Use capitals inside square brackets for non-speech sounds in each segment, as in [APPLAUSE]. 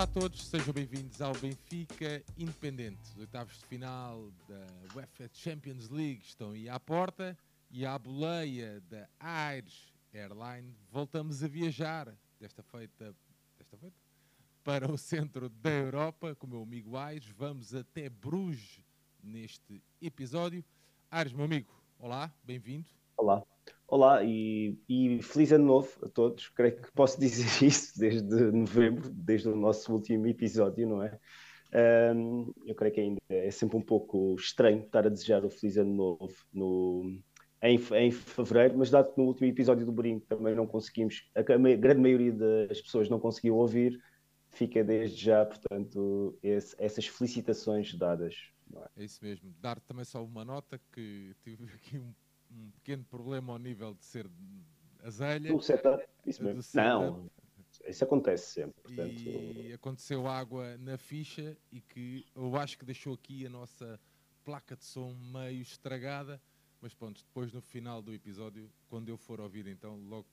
Olá a todos, sejam bem-vindos ao Benfica Independente. Os oitavos de final da UEFA Champions League estão aí à porta e à boleia da Aires Airline voltamos a viajar, desta feita, desta feita para o centro da Europa com o meu amigo Aires. Vamos até Bruges neste episódio. Aires, meu amigo, olá, bem-vindo. Olá. Olá e, e, feliz ano novo a todos. Creio que posso [LAUGHS] dizer isso desde novembro, desde o nosso último episódio, não é? Um, eu creio que ainda é sempre um pouco estranho estar a desejar o feliz ano novo no, em, em fevereiro, mas dado que no último episódio do Brinco também não conseguimos, a, grande maioria das pessoas não conseguiu ouvir, fica desde já, portanto, esse, essas felicitações dadas. É? é? isso mesmo. Dar também só uma nota que tive [LAUGHS] aqui um um pequeno problema ao nível de ser azelha. O setup, isso mesmo. Não, isso acontece sempre. Portanto... E aconteceu água na ficha e que eu acho que deixou aqui a nossa placa de som meio estragada. Mas pronto, depois no final do episódio, quando eu for ouvir, então logo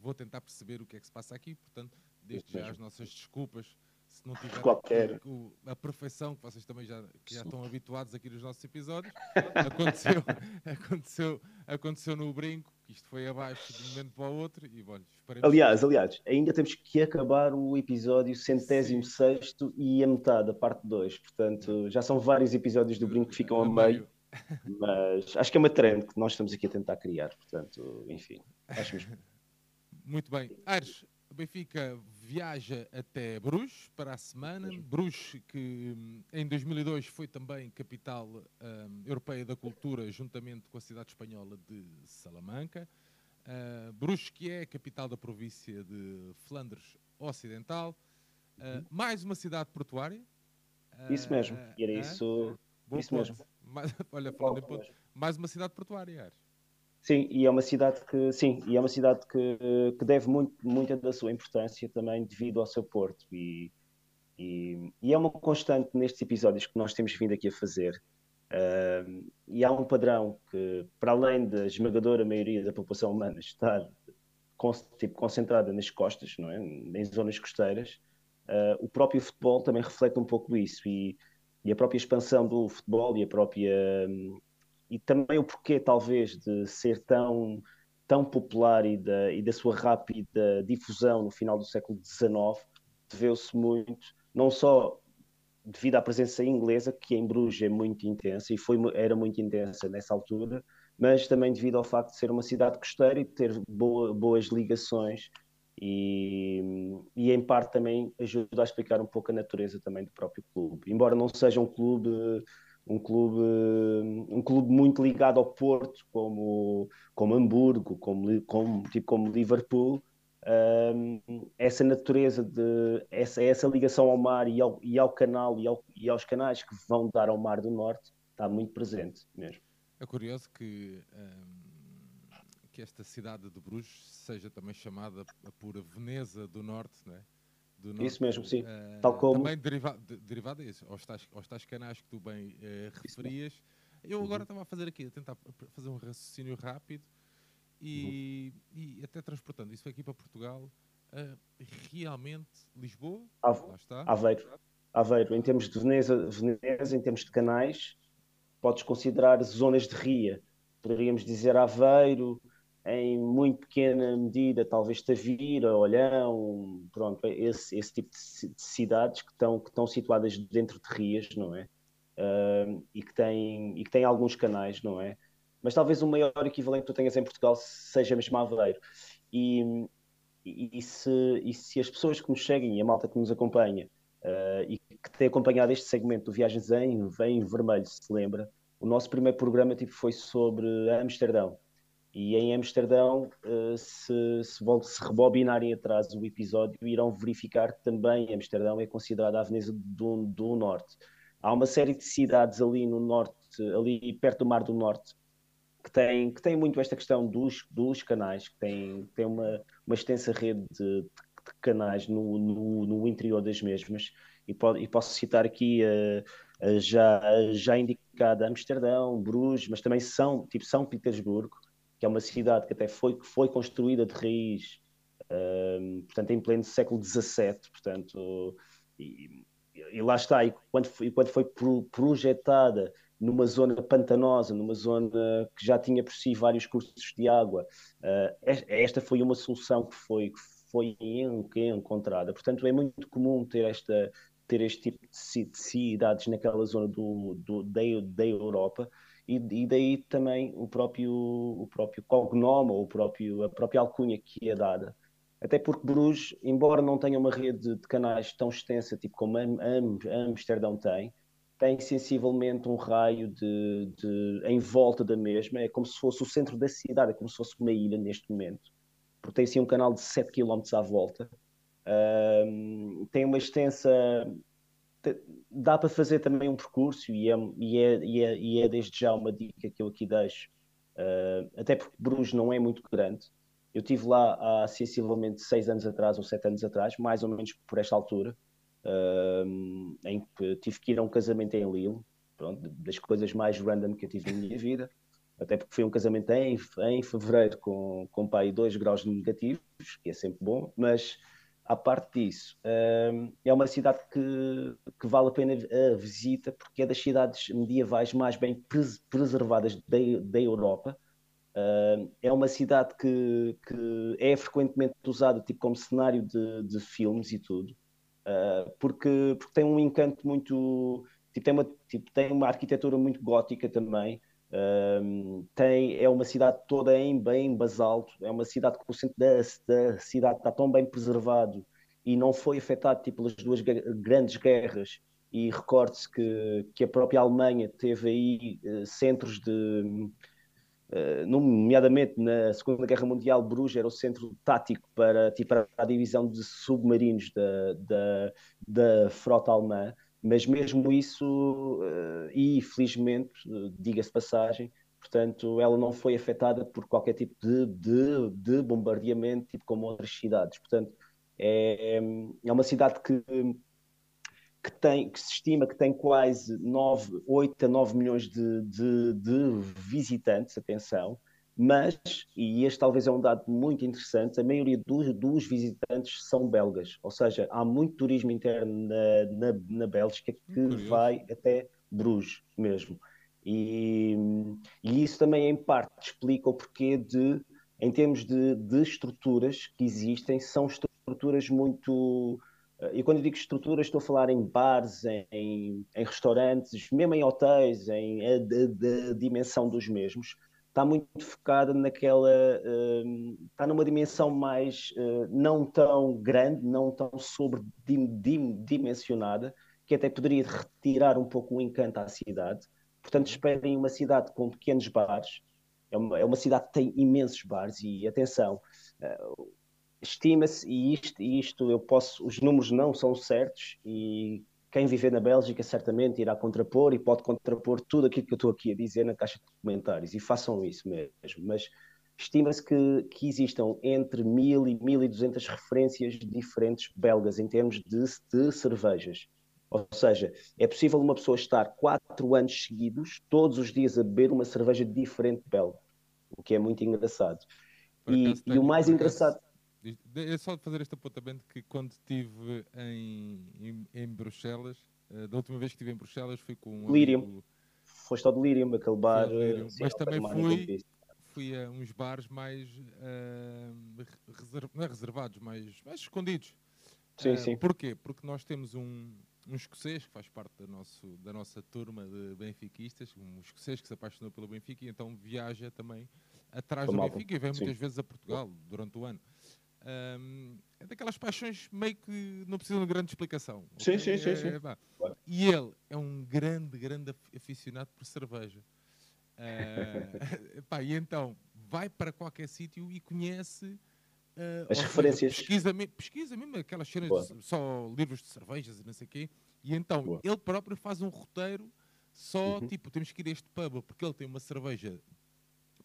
vou tentar perceber o que é que se passa aqui. Portanto, desde já as nossas desculpas se não tiver [LAUGHS] Qualquer. a perfeição que vocês também já, que já estão habituados aqui nos nossos episódios, [LAUGHS] aconteceu, [LAUGHS] aconteceu, aconteceu no brinco, que isto foi abaixo de um momento para o outro, e olha, Aliás, que... aliás, ainda temos que acabar o episódio centésimo sexto e a metade, a parte 2, portanto, já são vários episódios do brinco que ficam a, a meio. meio. Mas acho que é uma trend que nós estamos aqui a tentar criar, portanto, enfim, acho mesmo. Muito bem. Aires, o Benfica viaja até Bruges para a semana. Bruges, que hum, em 2002 foi também capital um, europeia da cultura, juntamente com a cidade espanhola de Salamanca. Uh, Bruges, que é a capital da província de Flandres Ocidental. Uh, mais uma cidade portuária. Isso mesmo, era isso, isso mesmo. [LAUGHS] Mais, olha, falando em ponto, mais uma cidade portuária, Ares. Sim, e é uma cidade que sim, e é uma cidade que, que deve muito, muita da sua importância também devido ao seu porto e, e, e é uma constante nestes episódios que nós temos vindo aqui a fazer. Uh, e há um padrão que, para além da esmagadora maioria da população humana estar tipo, concentrada nas costas, não é? em zonas costeiras, uh, o próprio futebol também reflete um pouco isso e, e a própria expansão do futebol e a própria e também o porquê, talvez, de ser tão, tão popular e da, e da sua rápida difusão no final do século XIX, deveu-se muito, não só devido à presença inglesa, que em Bruges é muito intensa, e foi, era muito intensa nessa altura, mas também devido ao facto de ser uma cidade costeira e ter boa, boas ligações, e, e, em parte também ajuda a explicar um pouco a natureza também do próprio clube. Embora não seja um clube um clube, um clube muito ligado ao Porto, como, como Hamburgo, como, como, tipo, como Liverpool, um, essa natureza de essa, essa ligação ao mar e ao, e ao canal e, ao, e aos canais que vão dar ao Mar do Norte está muito presente mesmo. É curioso que, um, que esta cidade de Bruges seja também chamada a pura Veneza do Norte, não é? Norte, Isso mesmo, sim. Uh, Tal como... Também derivado, de, derivado disso, aos tais, aos tais canais que tu bem uh, referias. Eu uhum. agora estava a fazer aqui, a tentar fazer um raciocínio rápido e, uhum. e até transportando isso aqui para Portugal. Uh, realmente, Lisboa, Ave, lá está. Aveiro. Aveiro, em termos de Veneza, Veneza, em termos de canais, podes considerar zonas de ria. Poderíamos dizer Aveiro, em muito pequena medida, talvez Tavira, Olhão, pronto, esse, esse tipo de cidades que estão, que estão situadas dentro de rias, não é? Uh, e, que têm, e que têm alguns canais, não é? Mas talvez o maior equivalente que tu tenhas em Portugal seja mesmo Aveiro. E, e, e, se, e se as pessoas que nos seguem e a malta que nos acompanha uh, e que tem acompanhado este segmento do Viagens em, em Vermelho, se lembra, o nosso primeiro programa tipo, foi sobre Amsterdão e em Amsterdão, eh, se, se, se rebobinarem atrás o episódio, irão verificar que também Amsterdão é considerada a Veneza do, do Norte. Há uma série de cidades ali no norte, ali perto do Mar do Norte, que têm, que têm muito esta questão dos, dos canais, que têm, têm uma, uma extensa rede de, de canais no, no, no, interior das mesmas. E, pode, e posso citar aqui uh, já, já indicada Amsterdão, Bruges, mas também São, tipo São Petersburgo, que é uma cidade que até foi, foi construída de raiz, um, portanto, em pleno século XVII, portanto, e, e lá está, e quando foi, quando foi projetada numa zona pantanosa, numa zona que já tinha por si vários cursos de água, uh, esta foi uma solução que foi, que foi encontrada. Portanto, é muito comum ter esta ter este tipo de cidades naquela zona do, do da, da Europa. E, e, daí também o próprio o próprio cognome ou o próprio a própria alcunha que é dada. Até porque Bruges, embora não tenha uma rede de canais tão extensa, tipo como Am Am Amsterdão tem, tem sensivelmente um raio de, de, em volta da mesma, é como se fosse o centro da cidade, é como se fosse uma ilha neste momento, porque tem assim um canal de 7 km à volta, tem uma extensa. Dá para fazer também um percurso e é, e é, e é, e é desde já uma dica que eu aqui deixo, uh, até porque Bruges não é muito grande, eu estive lá há sensivelmente seis anos atrás ou sete anos atrás, mais ou menos por esta altura, uh, em que tive que ir a um casamento em Lille, pronto, das coisas mais random que eu tive na minha vida, até porque foi um casamento em, em fevereiro com, com pai dois graus negativos, que é sempre bom, mas à parte disso, uh, é uma cidade que, que, vale a pena a visita porque é das cidades medievais mais bem pres preservadas da, da Europa Uh, é uma cidade que, que, é frequentemente usada tipo, como cenário de, de filmes e tudo, uh, porque, porque tem um encanto muito. Tipo, tem, uma, tipo, tem uma arquitetura muito gótica também. Uh, tem, é uma cidade toda em bem basalto, é uma cidade que o centro da, da cidade está tão bem preservado e não foi afetado tipo, pelas duas grandes guerras. E recorde-se que, que a própria Alemanha teve aí uh, centros de Uh, nomeadamente na Segunda Guerra Mundial, Bruges era o centro tático para, tipo, para a divisão de submarinos da, da, da frota alemã, mas mesmo isso, uh, e felizmente, diga-se passagem, portanto, ela não foi afetada por qualquer tipo de, de, de bombardeamento, tipo como outras cidades. Portanto, é, é uma cidade que que, tem, que se estima que tem quase 9, 8 a 9 milhões de, de, de visitantes, atenção, mas, e este talvez é um dado muito interessante, a maioria dos, dos visitantes são belgas, ou seja, há muito turismo interno na, na, na Bélgica que Curioso. vai até Bruges mesmo. E, e, isso também, em parte, explica o porquê de, em termos de, de estruturas que existem, são estruturas muito e quando eu digo estruturas, estou a falar em bares, em, em restaurantes, mesmo em hotéis, em a, a, a, dimensão dos mesmos. Está muito focada naquela. Uh, está numa dimensão mais uh, não tão grande, não tão sobredimensionada, que até poderia retirar um pouco o encanto à cidade. Portanto, esperem uma cidade com pequenos bares. É uma, é uma cidade que tem imensos bares e atenção. Uh, estima-se, e isto, isto eu posso, os números não são certos, e quem viver na Bélgica certamente irá contrapor e pode contrapor tudo aquilo que eu estou aqui a dizer na caixa de comentários, e façam isso mesmo. Mas estima-se que, que existam entre 1000 e 1200 referências diferentes belgas em termos de, de cervejas. Ou seja, é possível uma pessoa estar quatro anos seguidos, todos os dias, a beber uma cerveja diferente belga, o que é muito engraçado. E, e, o mais engraçado. É só fazer este apontamento que quando estive em, em, em Bruxelas, uh, da última vez que estive em Bruxelas fui com um Delirium. Amigo... Foste ao Delirium, aquele bar. Delirium. Sim, Mas também fui, fui a uns bares mais uh, reserv... é reservados, mais, mais escondidos. Sim, sim. Porquê? Porque nós temos um, um escocês que faz parte da, nosso, da nossa turma de benfiquistas, um escocês que se apaixonou pelo Benfica e então viaja também atrás do Benfica e vem muitas vezes a Portugal durante o ano. Um, é daquelas paixões meio que não precisam de grande explicação. Sim, okay? sim, sim. sim. É, E ele é um grande, grande aficionado por cerveja. Uh, [LAUGHS] pá, e então vai para qualquer sítio e conhece uh, as referências. pesquisa, pesquisa mesmo aquelas cenas, de, só livros de cervejas e não sei o quê. E então Boa. ele próprio faz um roteiro só, uhum. tipo, temos que ir a este pub porque ele tem uma cerveja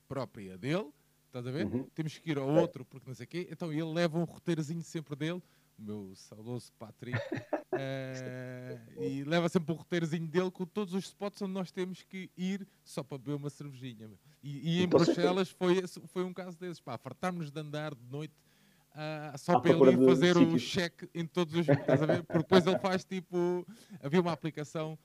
própria dele Estás a ver? Uhum. Temos que ir ao outro porque não sei o quê. Então ele leva um roteirozinho sempre dele, o meu saudoso Patrick, uh, [LAUGHS] e leva sempre um roteirozinho dele com todos os spots onde nós temos que ir só para beber uma cervejinha. E, e em Bruxelas foi, foi um caso desses. Pá, fartámos de andar de noite uh, só para ele fazer o cheque em todos os. Estás a ver? Porque depois ele faz tipo. Havia uma aplicação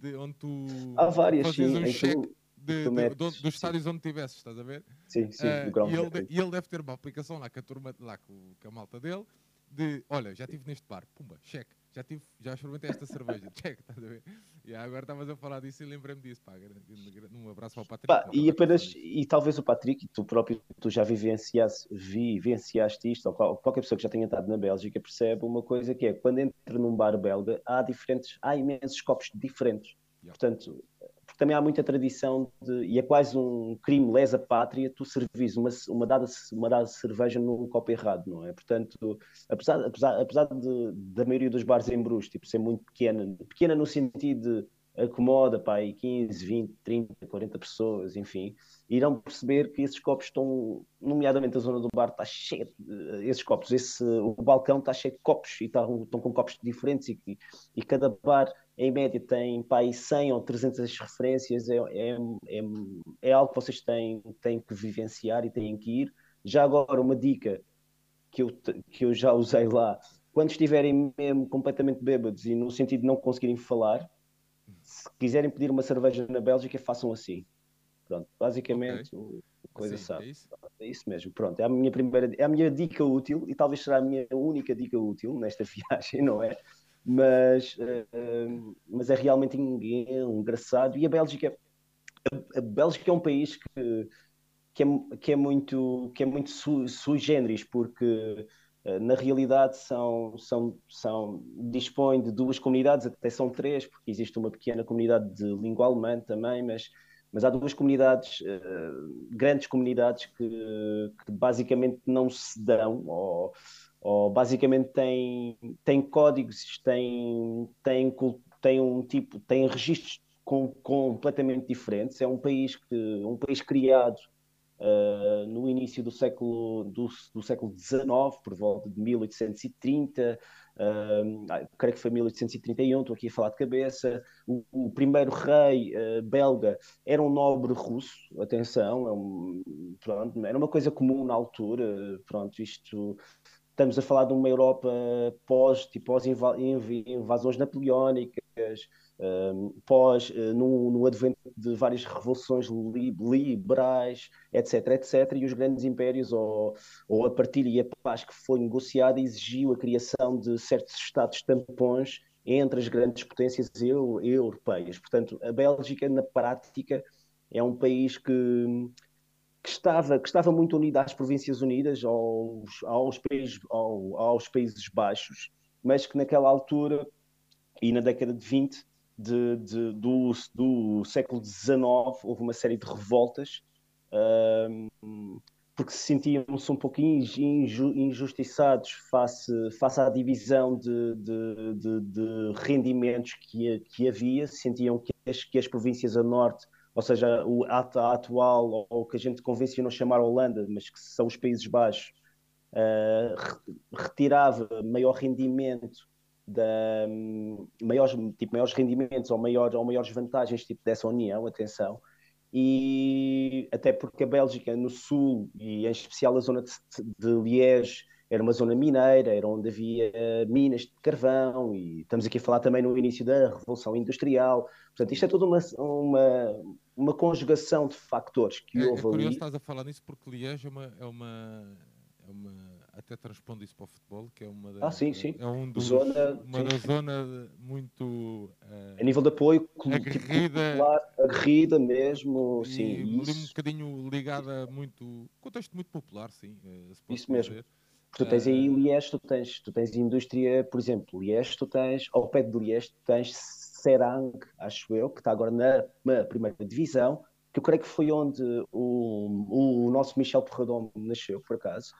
de, onde tu Há várias, fazias sim, um cheque. De, de, de, dos estádios onde estivesse, estás a ver? Sim, sim. Uh, e, ele, e ele deve ter uma aplicação lá com a turma, lá com, com a malta dele, de olha, já estive neste bar, pumba, cheque já, tive, já experimentei esta cerveja, [LAUGHS] check, estás a ver? E agora estavas a falar disso e lembrei-me disso, pá, um abraço para o Patrick. Pá, e apenas, e talvez o Patrick, tu próprio, tu já vivenciaste, vivenciaste isto, ou qualquer pessoa que já tenha estado na Bélgica percebe uma coisa que é, quando entra num bar belga, há diferentes, há imensos copos diferentes. Yeah. Portanto, porque também há muita tradição de, e é quase um crime lesa pátria tu servis uma, uma, dada, uma dada cerveja num copo errado, não é? Portanto, apesar, apesar, apesar de, da maioria dos bares em Bruges tipo, ser muito pequena, pequena no sentido de acomoda pá, 15, 20, 30, 40 pessoas, enfim, irão perceber que esses copos estão, nomeadamente a zona do bar está cheia, esses copos, esse, o balcão está cheio de copos e estão, estão com copos diferentes e, e cada bar em média tem pá, 100 ou 300 referências, é, é, é, é algo que vocês têm, têm que vivenciar e têm que ir. Já agora, uma dica que eu, que eu já usei lá, quando estiverem mesmo completamente bêbados e no sentido de não conseguirem falar, se quiserem pedir uma cerveja na Bélgica, façam assim. Pronto, basicamente okay. coisa assim, sabe. É isso? é isso? mesmo. Pronto, é a minha primeira, é a minha dica útil e talvez será a minha única dica útil nesta [LAUGHS] viagem, não é? Mas, uh, mas é realmente engraçado. E a Bélgica, a, Bélgica é um país que, que, é, que é muito, que é muito sui, sui generis, porque eh, na realidade são, são, são, dispõe de duas comunidades, até são três, porque existe uma pequena comunidade de língua alemã também, mas, mas há duas comunidades, uh, grandes comunidades que, que, basicamente não se dão, ou, ou basicamente têm, têm códigos, têm, têm, têm um tipo, têm registros com, completamente diferentes. É um país que um país criado uh, no início do século, do, do, século XIX, por volta de 1830, uh, ah, creio que foi 1831, estou aqui a falar de cabeça. O, o primeiro rei uh, belga era um nobre russo, atenção, é um, pronto, era uma coisa comum na altura, pronto, isto estamos a falar de uma Europa pós, tipo, pós invasões napoleónicas, um, pós, uh, no, no, advento de várias revoluções li, liberais, etc, etc, e os grandes impérios, ou, ou a partilha e a paz que foi negociada, exigiu a criação de certos estados tampões entre as grandes potências eu, europeias. Portanto, a Bélgica, na prática, é um país que, que, estava, que estava muito unido às Províncias Unidas, aos, aos, países, aos, aos Países Baixos, mas que naquela altura e na década de 20 de, de, do, do, século XIX houve uma série de revoltas um, porque se sentiam-se um pouquinho injustiçados face, face à divisão de, de, de rendimentos que, que, havia, sentiam que as, que as províncias a norte, ou seja, o, a, atual, ou o que a gente convencionou chamar Holanda, mas que são os Países Baixos, uh, retirava maior rendimento da maiores, tipo, maiores rendimentos ou, maior, ou maiores vantagens tipo, dessa união, atenção, e até porque a Bélgica no sul, e em especial a zona de, de Liège, era uma zona mineira, era onde havia minas de carvão, e estamos aqui a falar também no início da Revolução Industrial. Portanto, isto é toda uma, uma, uma conjugação de factores que é, houve é curioso ali. estás a falar nisso porque Liège é uma, é uma, é uma até transpondo isso para o futebol, que é uma da, ah, sim, sim. É um dos, zona, uma da zona muito uh, a nível de apoio aguerrida, tipo, aguerrida mesmo, e sim, um bocadinho ligada muito contexto muito popular, sim. Uh, isso mesmo. Dizer. Tu tens aí eh, Liège, tu tens, tu tens indústria, por exemplo, Liège, tu tens, ao pé de Liège, tu tens Serang, acho eu, que está agora na, na primeira divisão, que eu creio que foi onde o, o nosso Michel Porradon nasceu, por acaso,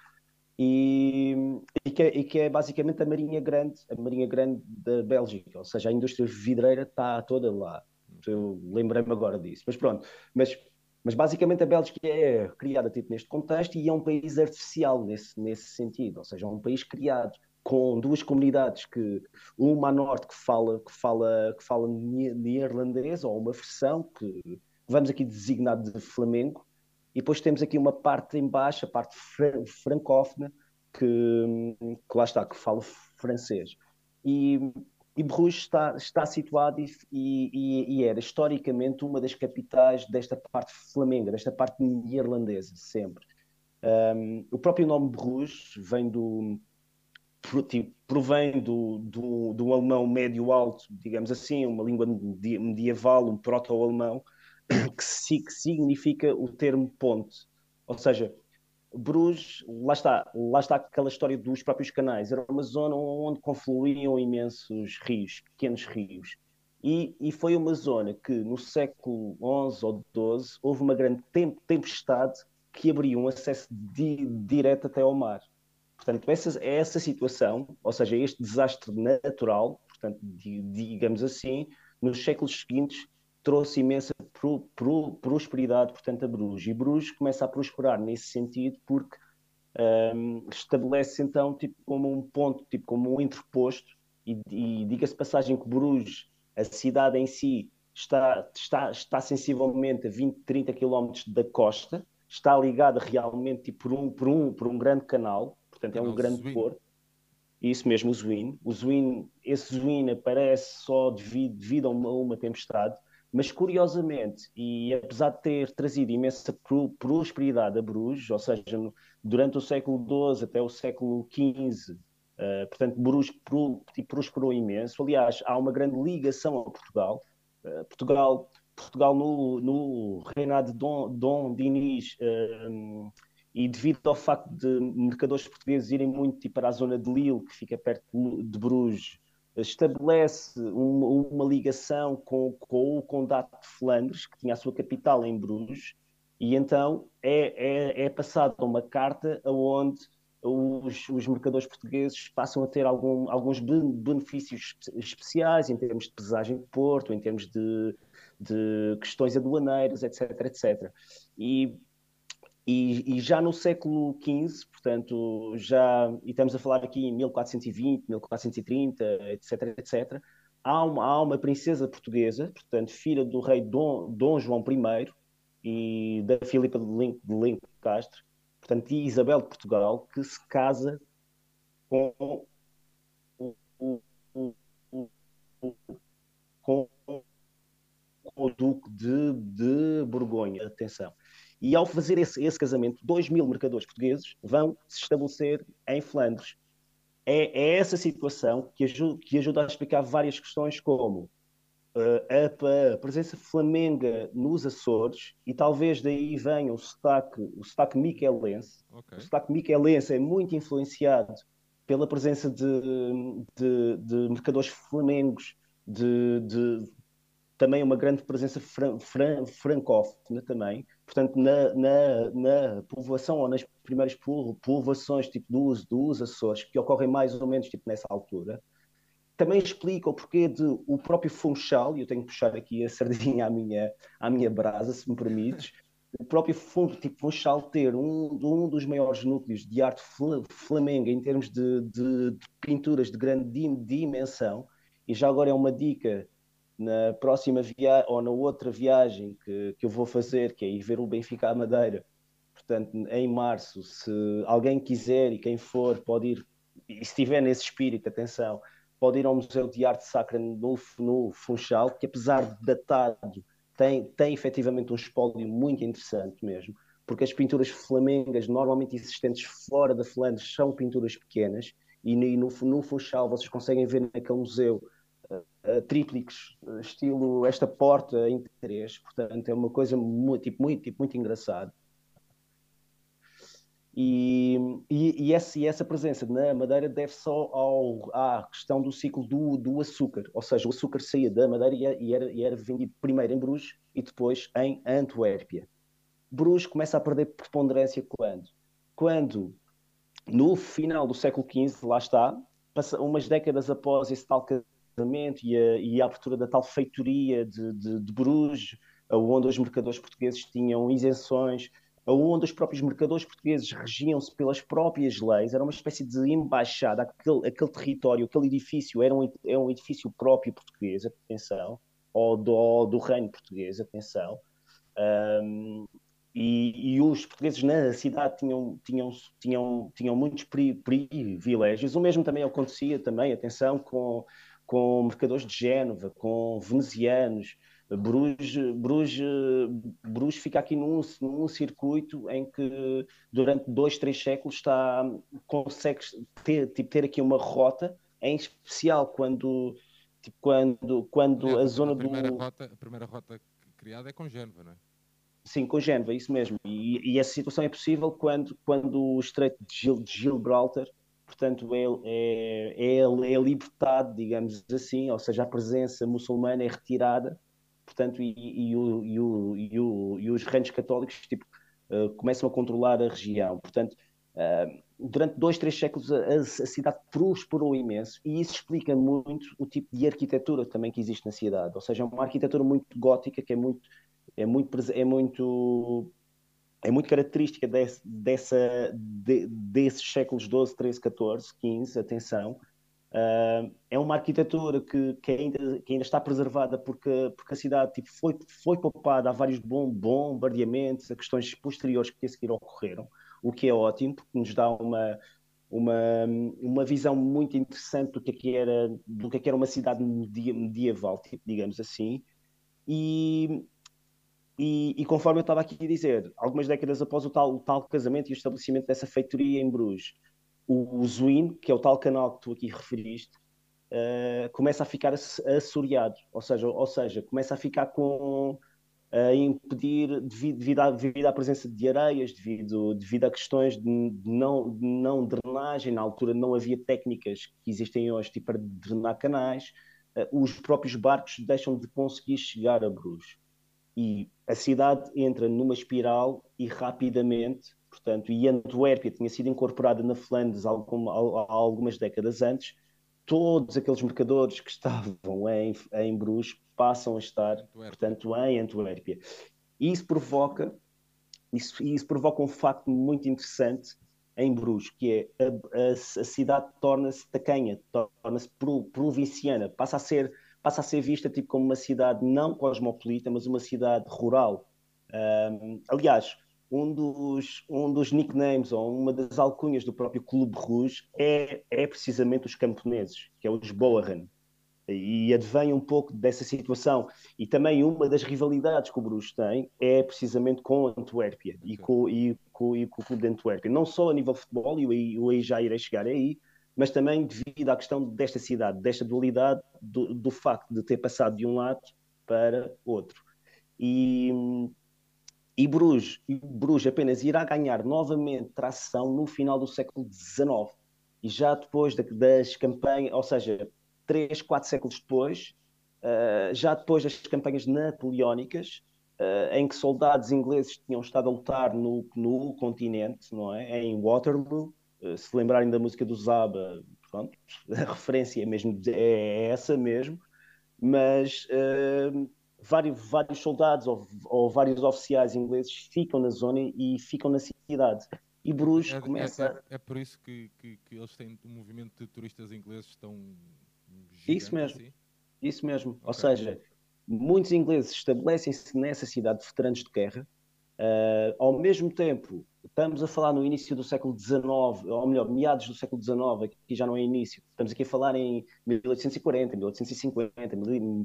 e, e, que, é, e, que, é basicamente a Marinha Grande, a Marinha Grande da Bélgica, ou seja, a indústria vidreira está toda lá. Eu lembrei-me agora disso, mas pronto. Mas, mas basicamente a Bélgica é criada tipo, neste contexto e é um país artificial nesse, nesse sentido, ou seja, é um país criado com duas comunidades que uma a norte que fala que fala que fala neerlandês ou uma versão que vamos aqui designar de Flamengo e depois temos aqui uma parte em baixo, a parte francófona, que, que lá está, que fala francês. E, e Bruges está, está situado e, e, e, era historicamente uma das capitais desta parte flamenga, desta parte irlandesa, sempre. Um, o próprio nome Bruges vem do, tipo, provém do, do, do alemão médio-alto, digamos assim, uma língua medieval, um proto-alemão, [COUGHS] que, que significa o termo ponte. Ou seja, Bruges, lá está, lá está aquela história dos próprios canais. Era uma zona onde confluíam imensos rios, pequenos rios. E, e foi uma zona que no século XI ou XII houve uma grande tempestade que abriu um acesso di, direto até ao mar. Portanto, essa, essa situação, ou seja, este desastre natural, portanto, digamos assim, nos séculos seguintes trouxe imensa pro, pro, prosperidade, portanto, a Bruges. E Bruges começa a prosperar nesse sentido porque um, estabelece então tipo como um ponto, tipo como um interposto e, e diga-se passagem que Bruges, a cidade em si, está, está, está sensivelmente a 20, 30 quilómetros da costa, está ligada realmente tipo, por, um, por, um, por um grande canal, portanto é um grande Zwin. porto. Isso mesmo, o Zwin. O Zwin, esse Zwin aparece só devido, devido a uma, uma tempestade mas curiosamente, e apesar de ter trazido imensa prosperidade a Bruges, ou seja, durante o século XII até o século XV, uh, eh, portanto, Bruges pro, prosperou imenso. Aliás, há uma grande ligação a Portugal. Uh, Portugal, Portugal no, no reinado de Dom, Dom Dinis, uh, e devido ao facto de mercadores portugueses irem muito tipo, para a zona de Lille, que fica perto de Bruges, estabelece uma, uma ligação com, com, o Condado de Flandres, que tinha a sua capital em Bruges, e então é, é, é passada uma carta onde os, os, mercadores portugueses passam a ter algum, alguns benefícios especiais em termos de pesagem de porto, em termos de, de questões aduaneiras, etc, etc. E e, e, já no século XV, portanto, já, e estamos a falar aqui em 1420, 1430, etc, etc, há uma, há uma princesa portuguesa, portanto, filha do rei Dom, Dom João I e da Filipa de Link, de Castro, portanto, e Isabel de Portugal, que se casa com o, com o Duque de, de Borgonha. Atenção. E ao fazer esse, esse casamento, 2 mil mercadores portugueses vão se estabelecer em Flandres. É, é essa situação que ajuda, que ajuda, a explicar várias questões, como uh, a, a, presença flamenga nos Açores, e talvez daí venha o sotaque, o sotaque miquelense. Okay. O sotaque miquelense é muito influenciado pela presença de, de, de mercadores flamengos, de, de, também uma grande presença fran, fran, francófona também, portanto, na, na, na, povoação ou nas primeiras povoações tipo dos, dos Açores, que ocorrem mais ou menos tipo nessa altura, também explica o porquê de o próprio Funchal, e eu tenho que puxar aqui a sardinha à minha, à minha brasa, se me permites, o próprio tipo, Funchal ter um, um dos maiores núcleos de arte flamenga em termos de, de, de pinturas de grande dimensão, e já agora é uma dica na próxima viagem ou na outra viagem que, que eu vou fazer, que é ir ver o Benfica à Madeira, portanto, em março, se alguém quiser e quem for, pode ir, e estiver nesse espírito, atenção, pode ir ao Museu de Arte Sacra no, no Funchal, que apesar de datado, tem, tem efetivamente um espólio muito interessante mesmo, porque as pinturas flamengas normalmente existentes fora da Flandres são pinturas pequenas, e no, no Funchal vocês conseguem ver naquele museu uh, tríplicos, estilo esta porta em três, portanto é uma coisa muito, tipo, muito, tipo, muito engraçada. E, e, e, essa, e, essa, presença na Madeira deve só ao, à questão do ciclo do, do açúcar, ou seja, o açúcar saía da Madeira e era, e era, vendido primeiro em Bruges e depois em Antuérpia. Bruges começa a perder preponderância quando? Quando, no final do século XV, lá está, umas décadas após esse tal e a, e a abertura da tal feitoria de, de, de Bruges, onde os mercadores portugueses tinham isenções, onde os próprios mercadores portugueses regiam-se pelas próprias leis, era uma espécie de embaixada, aquele, aquele território, aquele edifício era um, é um edifício próprio português, atenção, ou do, do reino português, atenção, um, e, e, os portugueses na cidade tinham, tinham, tinham, tinham muitos privilégios. O mesmo também acontecia também, atenção, com, com mercadores de Génova, com venezianos. Bruges, Bruges, Bruges fica aqui num, num circuito em que durante dois, três séculos está, consegue ter, tipo, ter aqui uma rota, em especial quando, tipo, quando, quando Aliás, a zona a primeira do... Rota, a primeira rota criada é com Génova, não é? Sim, com Génova, isso mesmo. E, e, essa situação é possível quando, quando o Estreito de, Gil, de Gibraltar, portanto, é, é, é, é libertado, digamos assim, ou seja, a presença muçulmana é retirada portanto, e, e, o, e, o, e, o, e os reinos católicos tipo, uh, começam a controlar a região. Portanto, uh, durante dois, três séculos a, a, cidade prosperou imenso e isso explica muito o tipo de arquitetura também que existe na cidade. Ou seja, é uma arquitetura muito gótica que é muito, é muito, é muito é muito característica desse, dessa, de, desses séculos 12, 13, 14, 15, atenção, Uh, é uma arquitetura que, que, ainda, que ainda está preservada porque, porque a cidade tipo, foi, foi poupada a vários bom, bombardeamentos, a questões posteriores que a seguir ocorreram, o que é ótimo, porque nos dá uma, uma, uma visão muito interessante do que, é que era, do que, é que era uma cidade medieval, tipo, digamos assim. E, e, e, conforme eu estava aqui a dizer, algumas décadas após o tal, o tal casamento e o estabelecimento dessa feitoria em Bruges, o, o que é o tal canal que tu aqui referiste, uh, começa a ficar assoreado, ou seja, ou seja, começa a ficar com a impedir devido, devido, à, devido à presença de areias, devido, devido a questões de, de, não, de não drenagem, na altura não havia técnicas que existem hoje tipo, para drenar canais, uh, os próprios barcos deixam de conseguir chegar a Bruges. E a cidade entra numa espiral e rapidamente portanto, e Antuérpia tinha sido incorporada na Flandres há algumas décadas antes, todos aqueles mercadores que estavam em, em Bruges passam a estar, portanto, em Antuérpia. E isso provoca, isso, isso provoca um facto muito interessante em Bruges, que é a, a, a cidade torna-se tacanha, torna-se provinciana, passa a ser passa a ser vista tipo como uma cidade não cosmopolita, mas uma cidade rural. Um, aliás, um dos, um dos nicknames ou uma das alcunhas do próprio Clube Rouge é, é precisamente os camponeses, que é os Boahan. E advém um pouco dessa situação. E também uma das rivalidades que o Bruges tem é precisamente com a Antuérpia e com, e, com, e com o Clube de Antuérpia. Não só a nível de futebol, e eu aí já irei chegar aí, mas também devido à questão desta cidade, desta dualidade, do, do facto de ter passado de um lado para outro. E e Bruges, Bruges apenas irá ganhar novamente tração no final do século XIX. E já depois das campanhas, ou seja, três, quatro séculos depois, uh, já depois das campanhas napoleónicas, uh, em que soldados ingleses tinham estado a lutar no, no continente, não é? Em Waterloo, se lembrarem da música do Zaba, pronto, [LAUGHS] a referência é, mesmo, é essa mesmo, mas vários, vários soldados ou, ou, vários oficiais ingleses ficam na zona e ficam na cidade. E Bruges é, começa. É, é, é por isso que, que, que, eles têm um movimento de turistas ingleses tão. Isso mesmo. Assim? Isso mesmo. Okay. Ou seja, muitos ingleses estabelecem-se nessa cidade de veteranos de guerra. Uh, ao mesmo tempo, Estamos a falar no início do século XIX, ou melhor, meados do século XIX, aqui já não é início. Estamos aqui a falar em 1840, 1850,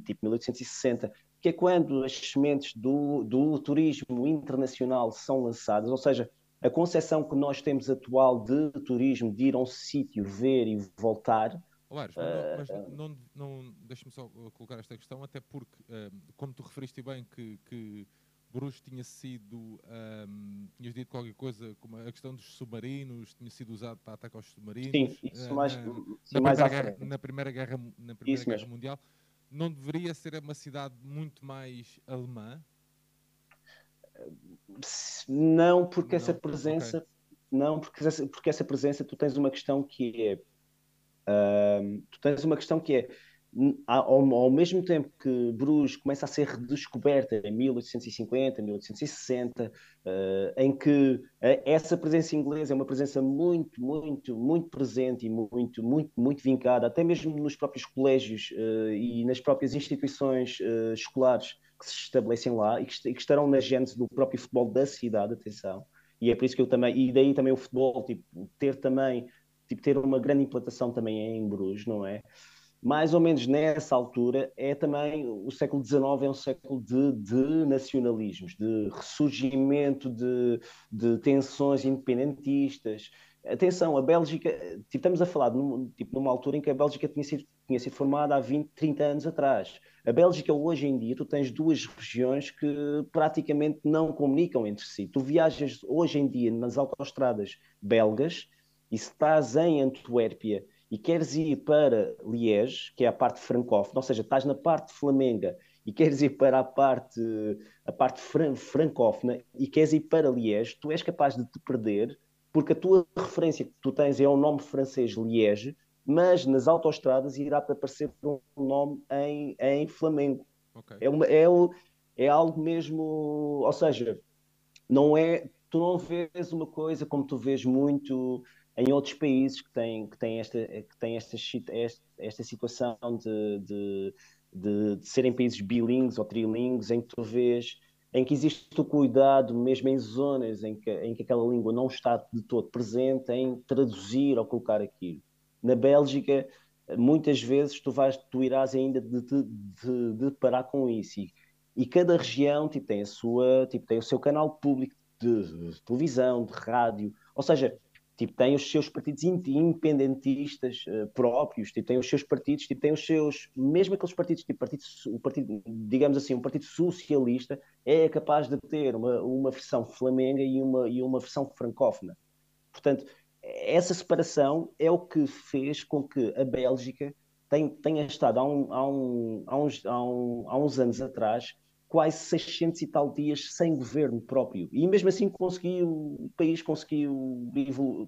tipo 1860, que é quando as sementes do, do turismo internacional são lançadas, ou seja, a concepção que nós temos atual de turismo, de ir a um sítio, ver e voltar. Lares, mas, não, mas não, não deixa-me só colocar esta questão, até porque, uh, como tu referiste bem que, que Bruges tinha sido, um, tinhas dito qualquer coisa, como a questão dos submarinos, tinha sido usado para atacar aos submarinos. Sim, isso uh, mais, na, sim, na, mais primeira guerra, na Primeira Guerra, na primeira guerra Mundial. Não deveria ser uma cidade muito mais alemã? Não, porque não, essa presença, okay. não, porque essa, porque essa presença, tu tens uma questão que é, uh, tu tens uma questão que é, ao, ao, mesmo tempo que Bruges começa a ser redescoberta em 1850, 1860, uh, em que uh, essa presença inglesa é uma presença muito, muito, muito presente e muito, muito, muito vincada, até mesmo nos próprios colégios uh, e nas próprias instituições escolares que se estabelecem lá e que, e que, estarão na gênese do próprio futebol da cidade, atenção. e é por isso que eu também, e daí também o futebol, tipo, ter também, tipo, ter uma grande implantação também em Bruges, não é? Mais ou menos nessa altura é também, o século XIX é um século de, de nacionalismos, de ressurgimento de, de tensões independentistas, Atenção, a Bélgica, tipo, estamos a falar num, tipo, numa altura em que a Bélgica tinha sido, tinha sido formada há 20, 30 anos atrás. A Bélgica, hoje em dia, tu tens duas regiões que praticamente não comunicam entre si. Tu viajas hoje em dia nas autoestradas belgas e se estás em Antuérpia e queres ir para Liège, que é a parte francófona, ou seja, estás na parte flamenga e queres ir para a parte, a parte fran francófona e queres ir para Liège, tu és capaz de te perder porque a tua referência que tu tens é o nome francês Liège, mas nas autoestradas irá aparecer um nome em, em Flamengo. Okay. É, uma, é, é algo mesmo, ou seja, não é, tu não vês uma coisa como tu vês muito em outros países que têm, que têm, esta, que têm esta, esta, esta situação de, de, de, de serem países bilíngues ou trilingues, em que tu vês em que existe o cuidado, mesmo em zonas em que, em que aquela língua não está de todo presente, em traduzir ou colocar aquilo. Na Bélgica, muitas vezes tu, vais, tu irás ainda de, de, de, de parar com isso. E, e, cada região tipo, tem, a sua, tipo, tem o seu canal público de, de televisão, de rádio. Ou seja, tipo, tem os seus partidos independentistas uh, próprios, tipo, tem os seus partidos, tipo, tem os seus, mesmo aqueles partidos, tipo, partido, o partido, digamos assim, um partido socialista é capaz de ter uma, uma versão flamenga e uma, e uma versão francófona. Portanto, essa separação é o que fez com que a Bélgica tenha, tenha estado há, um, há, um, há, uns, há, um, há uns anos atrás quase 600 e tal dias sem governo próprio. E mesmo assim conseguiu, o país conseguiu,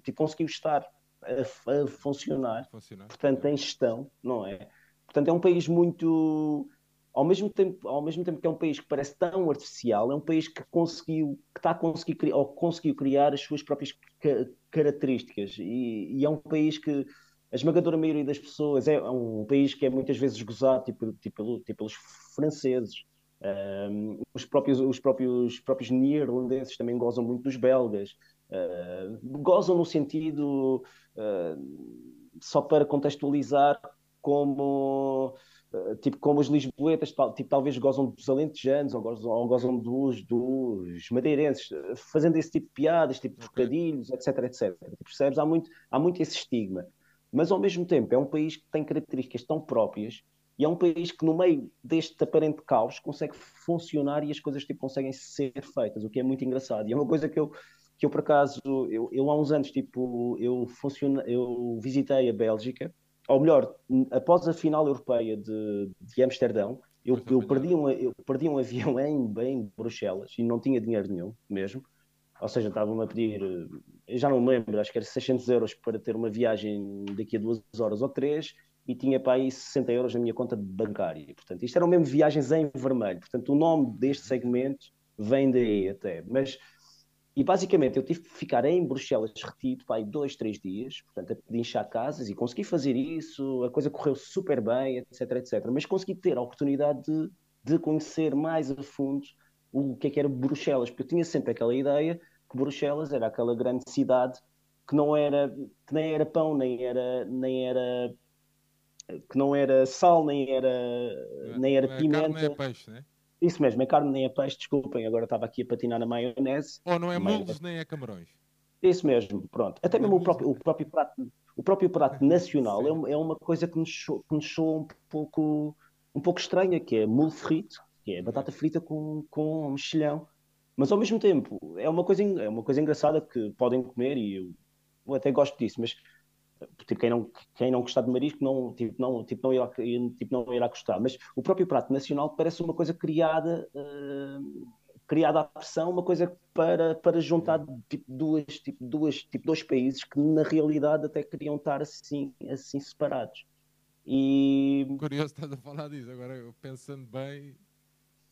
tipo, conseguiu estar a, a funcionar. funcionar. Portanto, em gestão, não é? Portanto, é um país muito. Ao mesmo, tempo, ao mesmo tempo que é um país que parece tão artificial, é um país que conseguiu, que está a conseguir criar, ou conseguiu criar as suas próprias ca características. E, e, é um país que a esmagadora maioria das pessoas é um país que é muitas vezes gozado tipo, tipo, tipo pelos franceses, um, os, próprios, os próprios, próprios neerlandeses também gozam muito dos belgas. Uh, gozam no sentido, uh, só para contextualizar, como, uh, tipo, como os lisboetas, tipo, talvez gozam dos alentejanos ou gozam, ou gozam dos, dos madeirenses, fazendo esse tipo de piadas, tipo de trocadilhos, etc, etc. Percebes? Há muito, há muito esse estigma. Mas, ao mesmo tempo, é um país que tem características tão próprias e é um país que, no meio deste aparente caos, consegue funcionar e as coisas tipo, conseguem ser feitas, o que é muito engraçado. E é uma coisa que eu, que eu por acaso, eu, eu há uns anos, tipo, eu, funciona, eu visitei a Bélgica, ou melhor, após a final europeia de, de Amsterdão, eu, eu, perdi um, eu perdi um avião [LAUGHS] em, em Bruxelas e não tinha dinheiro nenhum mesmo. Ou seja, estavam-me a pedir, já não me lembro, acho que era 600 euros para ter uma viagem daqui a duas horas ou três e tinha para aí 60 euros na minha conta bancária. Portanto, isto eram mesmo viagens em vermelho. Portanto, o nome deste segmento vem daí até. Mas, e basicamente, eu tive que ficar em Bruxelas retido para aí dois, três dias, portanto, a pedinchar casas e consegui fazer isso. A coisa correu super bem, etc, etc. Mas consegui ter a oportunidade de, de conhecer mais a fundo o que é que era Bruxelas, porque eu tinha sempre aquela ideia que Bruxelas era aquela grande cidade que não era, que nem era pão, nem era, nem era que não era sal, nem era, é, nem era pimenta. Carne nem é peixe, né? Isso mesmo, é carne nem é peixe, desculpem, agora estava aqui a patinar na maionese. Ou não é mulos nem é camarões. Isso mesmo, pronto. Até mesmo o próprio, o próprio prato, o próprio prato [LAUGHS] nacional é, é uma coisa que nos, soa, que nos soa um pouco, um pouco estranha, que é mulo frito, que é batata frita com, com mexilhão. Mas ao mesmo tempo, é uma coisa, é uma coisa engraçada que podem comer e eu, eu até gosto disso, mas tipo, quem não, quem não gostar de marisco não, tipo, não, tipo, não, irá, tipo, não irá gostar. Mas o próprio prato nacional parece uma coisa criada, uh, criada à pressão, uma coisa para, para juntar tipo, duas, tipo, duas, tipo, dois países que na realidade até queriam estar assim, assim separados. E... Curioso estás a falar disso, agora eu pensando bem,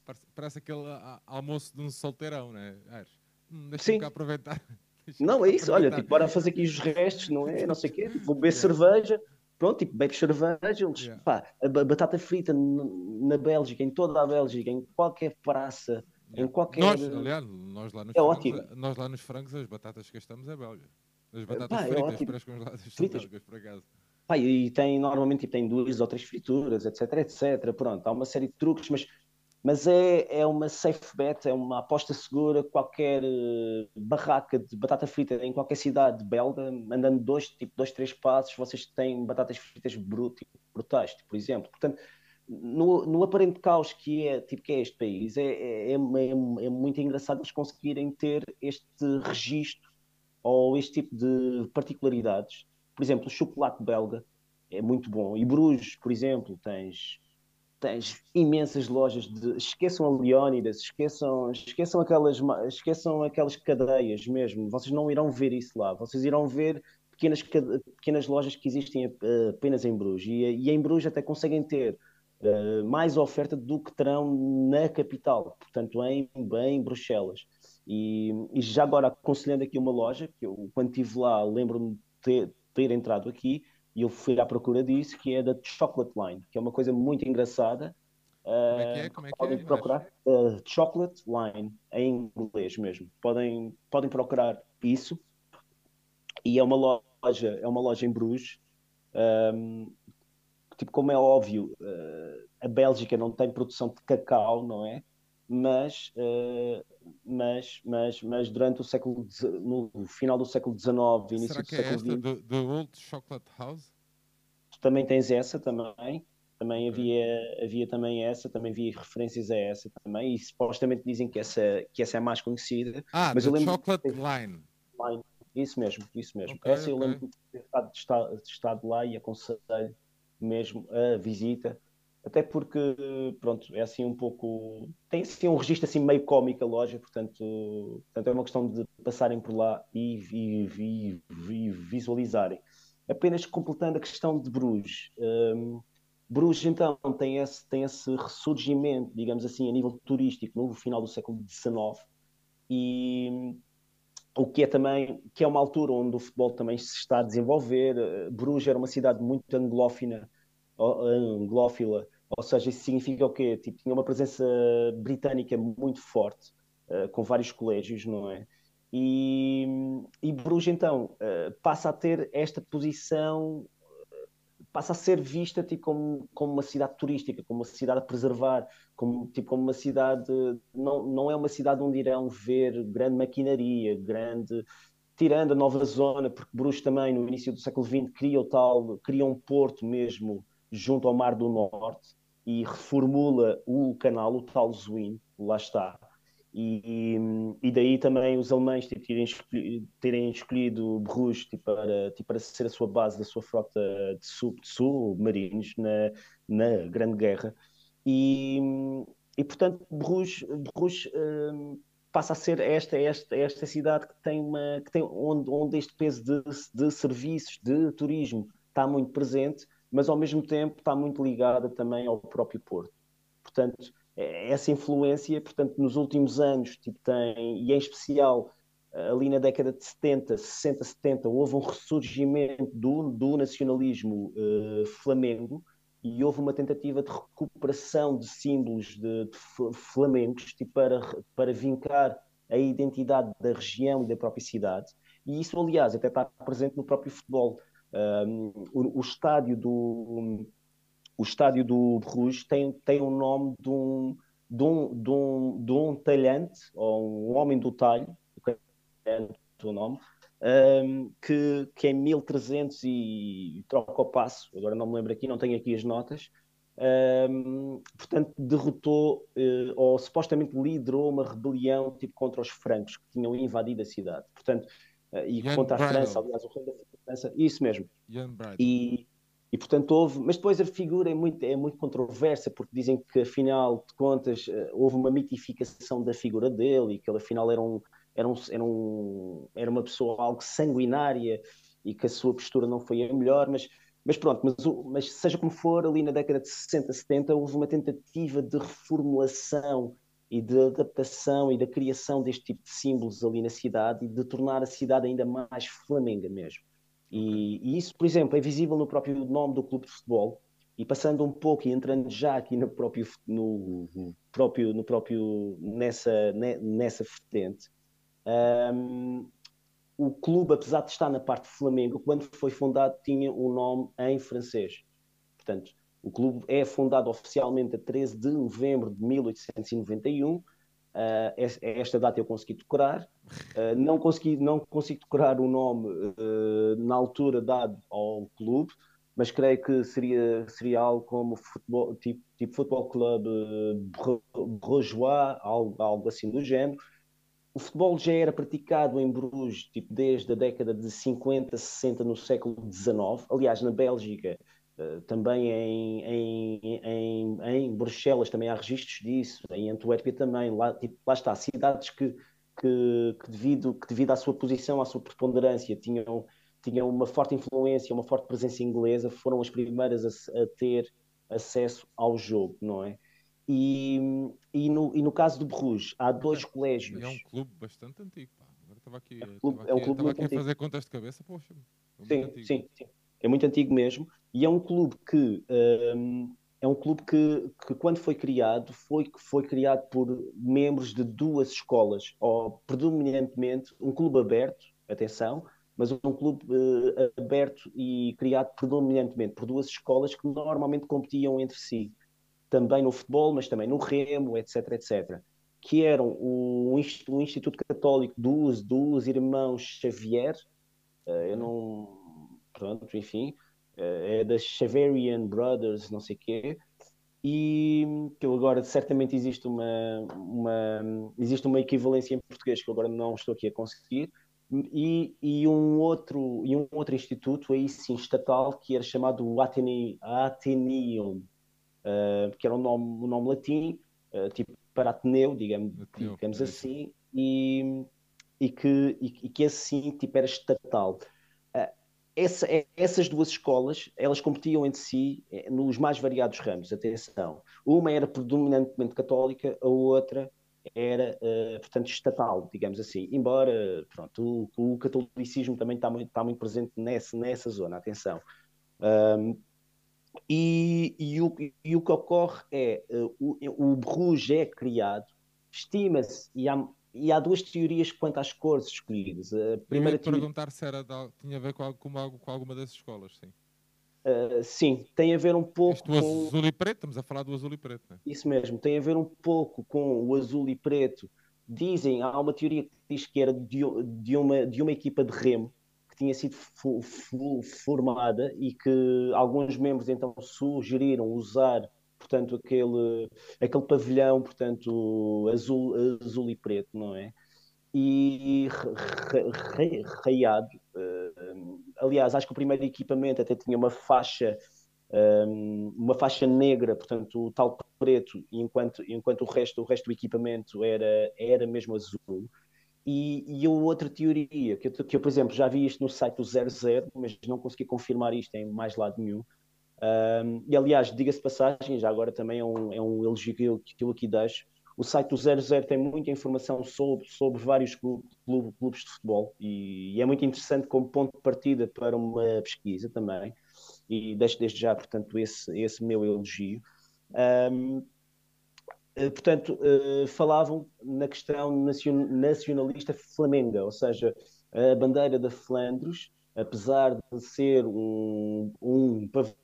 parece, parece aquele almoço de um solteirão, né? Hum, deixa-me aproveitar [LAUGHS] não, é isso, olha, tipo, bora fazer aqui os restos, não é? Não sei o quê, vou beber yeah. cerveja, pronto, tipo, bebe cerveja, eles, yeah. pá, a batata frita na Bélgica, em toda a Bélgica, em qualquer praça, Em qualquer... Nós, aliás, nós lá, nos É frangos, ótimo. nós lá nos frangos as batatas que gastamos é belga. As batatas Pá, é fritas, ótimo. pré-congeladas, são Fritas. belgas, por acaso. Pá, e tem normalmente tipo, tem duas ou três frituras, etc, etc. Pronto, há uma série de truques, mas, mas é, é uma safe bet, é uma aposta segura. Qualquer eh, barraca de batata frita em qualquer cidade belga, andando dois, tipo, dois, três passos, vocês têm batatas fritas brut, tipo, brutais, tipo, por exemplo. Portanto, no, no aparente caos que é, tipo, que é este país, é, é, é, é- é muito engraçado eles conseguirem ter este registro ou este tipo de particularidades. Por exemplo, o chocolate belga é muito bom. E Bruges, por exemplo, tens, tens imensas lojas de. Esqueçam a Leónidas, esqueçam, esqueçam, aquelas, esqueçam aquelas cadeias mesmo. Vocês não irão ver isso lá. Vocês irão ver pequenas, pequenas lojas que existem eh, apenas em Bruges. E, e em Bruges até conseguem ter eh, mais oferta do que terão na capital, portanto, em, em Bruxelas. E, e já agora aconselhando aqui uma loja, que eu quando estive lá lembro-me de ter, ter entrado aqui e eu fui à procura disso, que é da Chocolate Line, que é uma coisa muito engraçada. Como é que eh, é? Como é que podem é? procurar uh, Chocolate Line em inglês mesmo. Podem, podem procurar isso. E é uma loja, é uma loja em Bruges. Um, tipo, como é óbvio, uh, a Bélgica não tem produção de cacau, não é? Mas, uh, mas, mas, mas durante o século no final do século XIX, início Será do que é século esta, XX, do, do Old Chocolate House? também tens essa também. Também havia, havia também essa, também havia referências a essa também, e supostamente dizem que essa, que essa é a mais conhecida. Ah, Mas The eu lembro- Chocolate Line. Line. Isso mesmo, isso mesmo. Ok, essa eu ok. lembro de ter estado, de estado lá e aconselho mesmo a visita, até porque, pronto, é assim um pouco. Tem assim um registro assim meio cómico a loja, portanto, portanto é uma questão de passarem por lá e, vi- vi- vi- visualizarem. Apenas completando a questão de Bruges. hum, Bruges, então, tem esse, tem esse ressurgimento, digamos assim, a nível turístico no final do século XIX e o que é também, que é uma altura onde o futebol também se está a desenvolver. Bruges era uma cidade muito anglófina, anglófila, ou seja, isso significa o quê? Tipo, tinha uma presença britânica muito forte, eh, com vários colégios, não é? E, e Bruges, então, eh, passa a ter esta posição passa a ser vista tipo, como, como uma cidade turística, como uma cidade a preservar, como, tipo, como uma cidade. Não, não é uma cidade onde irão ver grande maquinaria, grande. Tirando a nova zona, porque Bruges também, no início do século XX, cria, o tal, cria um porto mesmo junto ao Mar do Norte e reformula o canal, o tal Zuin, lá está. E, e daí também os alemães tipo, terem, escolhido, terem escolhido Bruges tipo, para, tipo, para ser a sua base da sua frota de, sub, de submarinos na, na Grande Guerra. E, e portanto, Bruges, Bruges hum, passa a ser esta, esta, esta cidade que tem, uma, que tem onde, onde este peso de, de serviços, de turismo, está muito presente, mas ao mesmo tempo está muito ligada também ao próprio Porto. Portanto, essa influência, portanto, nos últimos anos, tipo, tem, e em especial ali na década de 70, 60, 70, houve um ressurgimento do, do nacionalismo uh, flamengo e houve uma tentativa de recuperação de símbolos de, de flamengos tipo, para, para vincar a identidade da região e da própria cidade. E isso, aliás, até está presente no próprio futebol. Um, o, o estádio do o estádio do Bruges tem, tem o nome de um, de, um, de, um, de um talhante, ou um homem do talho, é o nome, um, que, que em 1300 e troca o passo, agora não me lembro aqui, não tenho aqui as notas, um, portanto derrotou, uh, ou supostamente liderou uma rebelião tipo, contra os francos, que tinham invadido a cidade. Portanto, uh, e Jan contra a. França, aliás, o rei da França, isso mesmo. E, e portanto houve, mas depois a figura é muito, é muito controversa, porque dizem que afinal de contas eh, houve uma mitificação da figura dele e que ele afinal era, um, era, um, era, um, era uma pessoa algo sanguinária e que a sua postura não foi a melhor, mas, mas pronto, mas, mas seja como for, ali na década de 60, 70 houve uma tentativa de reformulação e de adaptação e da criação deste tipo de símbolos ali na cidade e de tornar a cidade ainda mais flamenga mesmo. E, e, isso, por exemplo, é visível no próprio nome do clube de futebol. E passando um pouco e entrando já aqui no próprio no, próprio, no próprio nessa, nessa vertente. Um, o clube, apesar de estar na parte de Flamengo, quando foi fundado tinha o um nome em francês. Portanto, o clube é fundado oficialmente a 13 de novembro de 1891. Uh, esta data eu consegui decorar. Uh, não, consegui, não consegui decorar o nome uh, na altura dado ao clube, mas creio que seria, seria algo como futebol, tipo, tipo Futebol Clube Brugeois, algo, algo assim do género. O futebol já era praticado em Bruges tipo, desde a década de 50, 60 no século XIX. Aliás, na Bélgica, também em, em, em, em, Bruxelas também há registros disso, em Antuérpia também. Lá, tipo, lá está, cidades que, que, que, devido, que devido à sua posição, à sua preponderância, tinham tinham uma forte influência, uma forte presença inglesa, foram as primeiras a, a ter acesso ao jogo, não é? E, e, no, e no caso do Bruges, há dois colégios. É um clube bastante antigo, pá. Agora estava aqui, é um clube, é um clube estava aqui a fazer contas de cabeça, poxa. É sim, sim, sim. É muito antigo mesmo. E é um clube que um, é um clube que, que, quando foi criado, foi, foi criado por membros de duas escolas, ou predominantemente um clube aberto, atenção, mas um clube uh, aberto e criado predominantemente por duas escolas que normalmente competiam entre si, também no futebol, mas também no remo, etc, etc, que eram o, o Instituto Católico dos, dos Irmãos Xavier, uh, eu não, pronto, enfim, uh, é das Xaverian Brothers, não sei quê, e que agora certamente existe uma, uma, existe uma equivalência em português que eu agora não estou aqui a conseguir, e, e, um outro, e um outro instituto, aí sim, estatal, que era chamado Atene, Ateneum, uh, que era um nome, um nome latim, uh, tipo para Ateneu, digamos, Ateneu, digamos é assim, e, e, que, e, e, que assim tipo, era estatal. Essa, essas duas escolas, elas competiam entre si nos mais variados ramos, atenção. Uma era predominantemente católica, a outra era, uh, portanto, estatal, digamos assim. Embora, pronto, o, o catolicismo também está muito, está muito presente nessa, nessa zona, atenção. Um, e, e, o, e, o, que ocorre é, uh, o, o Bruges é criado, estima-se, e há, e há duas teorias quanto às cores escolhidas. A primeira Eu ia perguntar se era de, tinha a ver com, com, com alguma dessas escolas, sim. Uh, sim, tem a ver um pouco Isto, com... azul e preto, estamos a falar do azul e preto. Né? Isso mesmo, tem a ver um pouco com o azul e preto. Dizem, há uma teoria que diz que era de, de, uma, de uma equipa de remo que tinha sido formada e que alguns membros então sugeriram usar portanto aquele, aquele pavilhão portanto azul, azul e preto, não é? e raiado. Uh, aliás, acho que o primeiro equipamento até tinha uma faixa, um, uma faixa negra, portanto, o tal preto, enquanto, enquanto o, resto, o resto do equipamento era, era mesmo azul. E, e outra teoria, que eu, que eu, por exemplo, já vi isto no site do 00, mas não consegui confirmar isto em mais lado nenhum. Um, e aliás, diga-se passagem, já agora também é um, é um elogio que eu, que eu aqui deixo o site do 00 tem muita informação sobre, sobre vários clubes, clubes de futebol e, e, é muito interessante como ponto de partida para uma pesquisa também. E deixo desde já, portanto, esse, esse meu elogio. Um, eh, portanto, uh, falavam na questão nacionalista flamenga, ou seja, a bandeira da Flandres, apesar de ser um, um pavilhão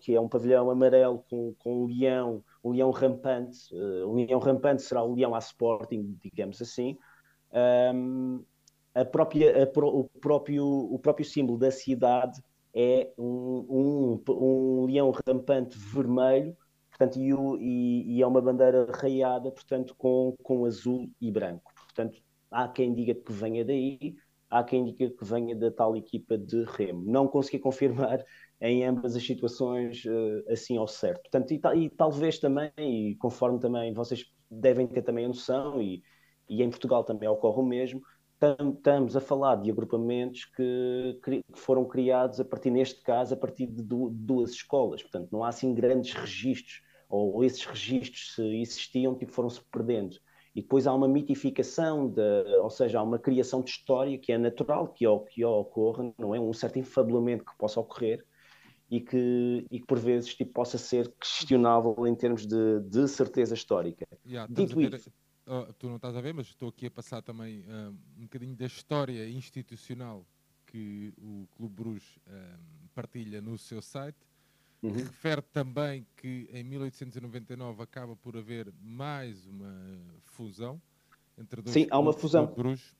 que é um pavilhão amarelo com, com um leão um leão rampante, uh, um leão rampante será o leão à Sporting, digamos assim. Um, a própria, a o, próprio, o próprio símbolo da cidade é um, um, um leão rampante vermelho, portanto, e, o, e, e, é uma bandeira raiada, portanto, com, com azul e branco. Portanto, há quem diga que venha daí, há quem diga que venha da tal equipa de remo. Não consegui confirmar em ambas as situações uh, assim ao certo. Portanto, e, e, talvez também, e conforme também vocês devem ter também a noção, e, e em Portugal também ocorre o mesmo, estamos a falar de agrupamentos que, que, foram criados a partir, neste caso, a partir de duas escolas. Portanto, não há assim grandes registros, ou esses registros, se existiam, tipo, foram-se perdendo. E depois há uma mitificação, de, ou seja, há uma criação de história que é natural que, que ocorra, não é? Um certo enfabulamento que possa ocorrer, e que, e que por vezes tipo, possa ser questionável em termos de, de certeza histórica. Yeah, Dito isso. Uh, tu não estás a ver, mas estou aqui a passar também uh, um bocadinho da história institucional que o Clube Bruges uh, partilha no seu site. Uhum. Refere também que em 1899 acaba por haver mais uma fusão entre dois Sim, há uma fusão. Bruges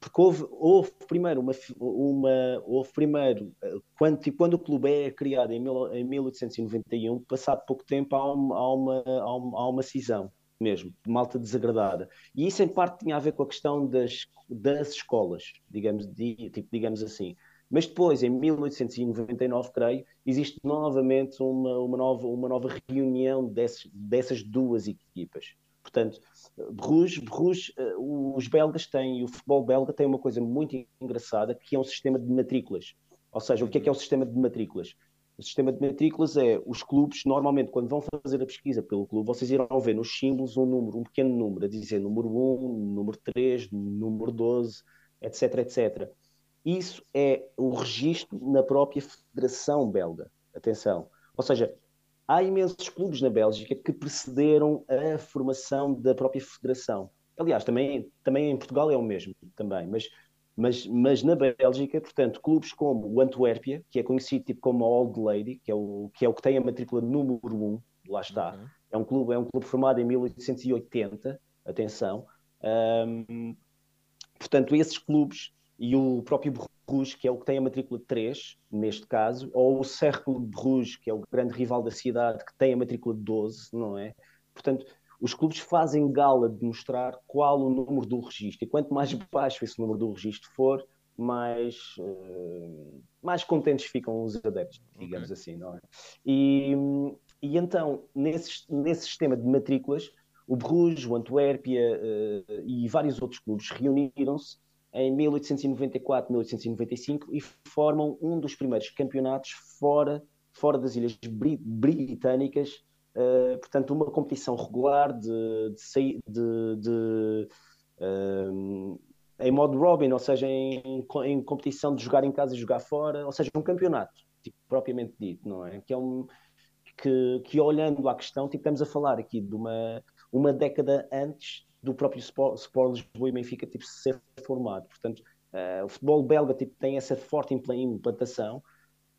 porque houve, houve primeiro uma, uma houve primeiro quando, tipo, quando o clube é criado em, mil, em 1891 passado pouco tempo há uma, há uma, há uma, há uma cisão mesmo, malta desagradada e isso em parte tinha a ver com a questão das, das escolas digamos, tipo, digamos assim mas depois, em 1899, creio, existe novamente uma, uma, nova, uma nova reunião dessas, dessas duas equipas. Portanto, Bruges, Bruges, eh, os belgas têm, o futebol belga tem uma coisa muito engraçada, que é um sistema de matrículas. Ou seja, o que é que é o sistema de matrículas? O sistema de matrículas é os clubes, normalmente, quando vão fazer a pesquisa pelo clube, vocês irão ver nos símbolos um número, um pequeno número, a dizer número 1, número 3, número 12, etc, etc. Isso é o registro na própria Federação Belga. Atenção. Ou seja, há imensos clubes na Bélgica que precederam a formação da própria federação. Aliás, também, também em Portugal é o mesmo, também, mas, mas, mas na Bélgica, portanto, clubes como o Antuérpia, que é conhecido tipo como a Old Lady, que é o que, é o que tem a matrícula número 1, lá está, uhum. é, um clube, é um clube formado em 1880, atenção. Um, portanto, esses clubes e o próprio Bruges, que é o que tem a matrícula 3, neste caso, ou o Cercle de Bruges, que é o grande rival da cidade, que tem a matrícula 12, não é? Portanto, os clubes fazem gala de mostrar qual o número do registro, e quanto mais baixo esse número do registro for, mais, uh, mais contentes ficam os adeptos, digamos okay. assim, não é? E, e então, nesse, nesse sistema de matrículas, o Bruges, o Antuérpia uh, e vários outros clubes reuniram-se em 1894, 1895 e formam um dos primeiros campeonatos fora, fora das ilhas britânicas, uh, portanto uma competição regular de, de, de, de uh, em modo Robin, ou seja, em, em, competição de jogar em casa e jogar fora, ou seja, um campeonato, tipo, propriamente dito, não é? Que é um que, que olhando à questão, tipo, estamos a falar aqui de uma, uma década antes do próprio Sport, Sport Lisboa e Benfica tipo, ser formado. Portanto, uh, o futebol belga tipo, tem essa forte implantação.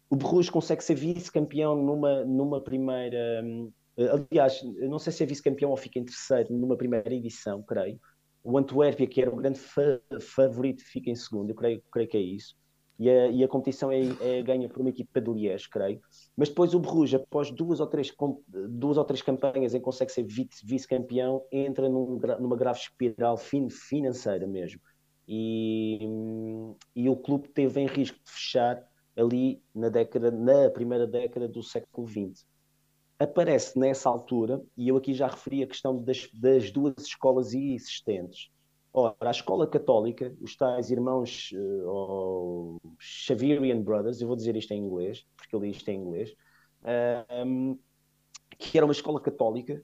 O Bruges consegue ser vice-campeão numa, numa primeira. Um, aliás, não sei se é vice-campeão ou fica em terceiro numa primeira edição, creio. O Antuérpia, que era o grande fa favorito, fica em segundo, eu creio, creio que é isso e a, e a competição é, é, ganha por uma equipa do Liège, creio. Mas depois o Bruges, após duas ou três, duas ou três campanhas em que consegue ser vice-campeão, entra num, numa grave espiral fin, financeira mesmo. E, e o clube teve em risco de fechar ali na década, na primeira década do século XX. Aparece nessa altura, e eu aqui já referi a questão das, das duas escolas existentes, Ora, a escola católica, os tais irmãos uh, Xavierian Brothers, eu vou dizer isto em inglês, porque eu li isto em inglês, uh, um, que era uma escola católica,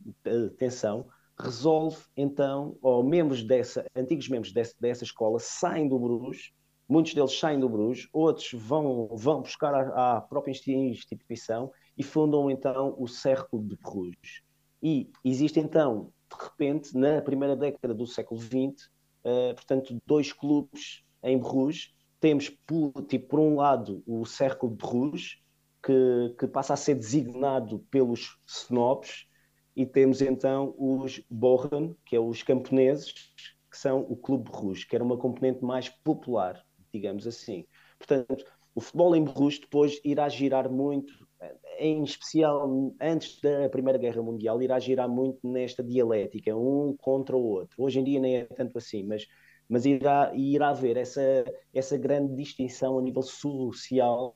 atenção, resolve então, ou membros dessa, antigos membros dessa, escola saem do Bruges, muitos deles saem do Bruges, outros vão, vão buscar à, própria instituição e fundam então o Círculo de Bruges. E existe então, de repente, na primeira década do século XX, portanto, dois clubes em Bruges. Temos, por, tipo, por um lado, o Cercle de Bruges, que, que, passa a ser designado pelos snobs, e temos então os Borren, que é os camponeses, que são o Clube Bruges, que era uma componente mais popular, digamos assim. Portanto, o futebol em Bruges depois irá girar muito em especial antes da Primeira Guerra Mundial, irá girar muito nesta dialética, um contra o outro. Hoje em dia nem é tanto assim, mas, mas irá, irá haver essa, essa grande distinção a nível social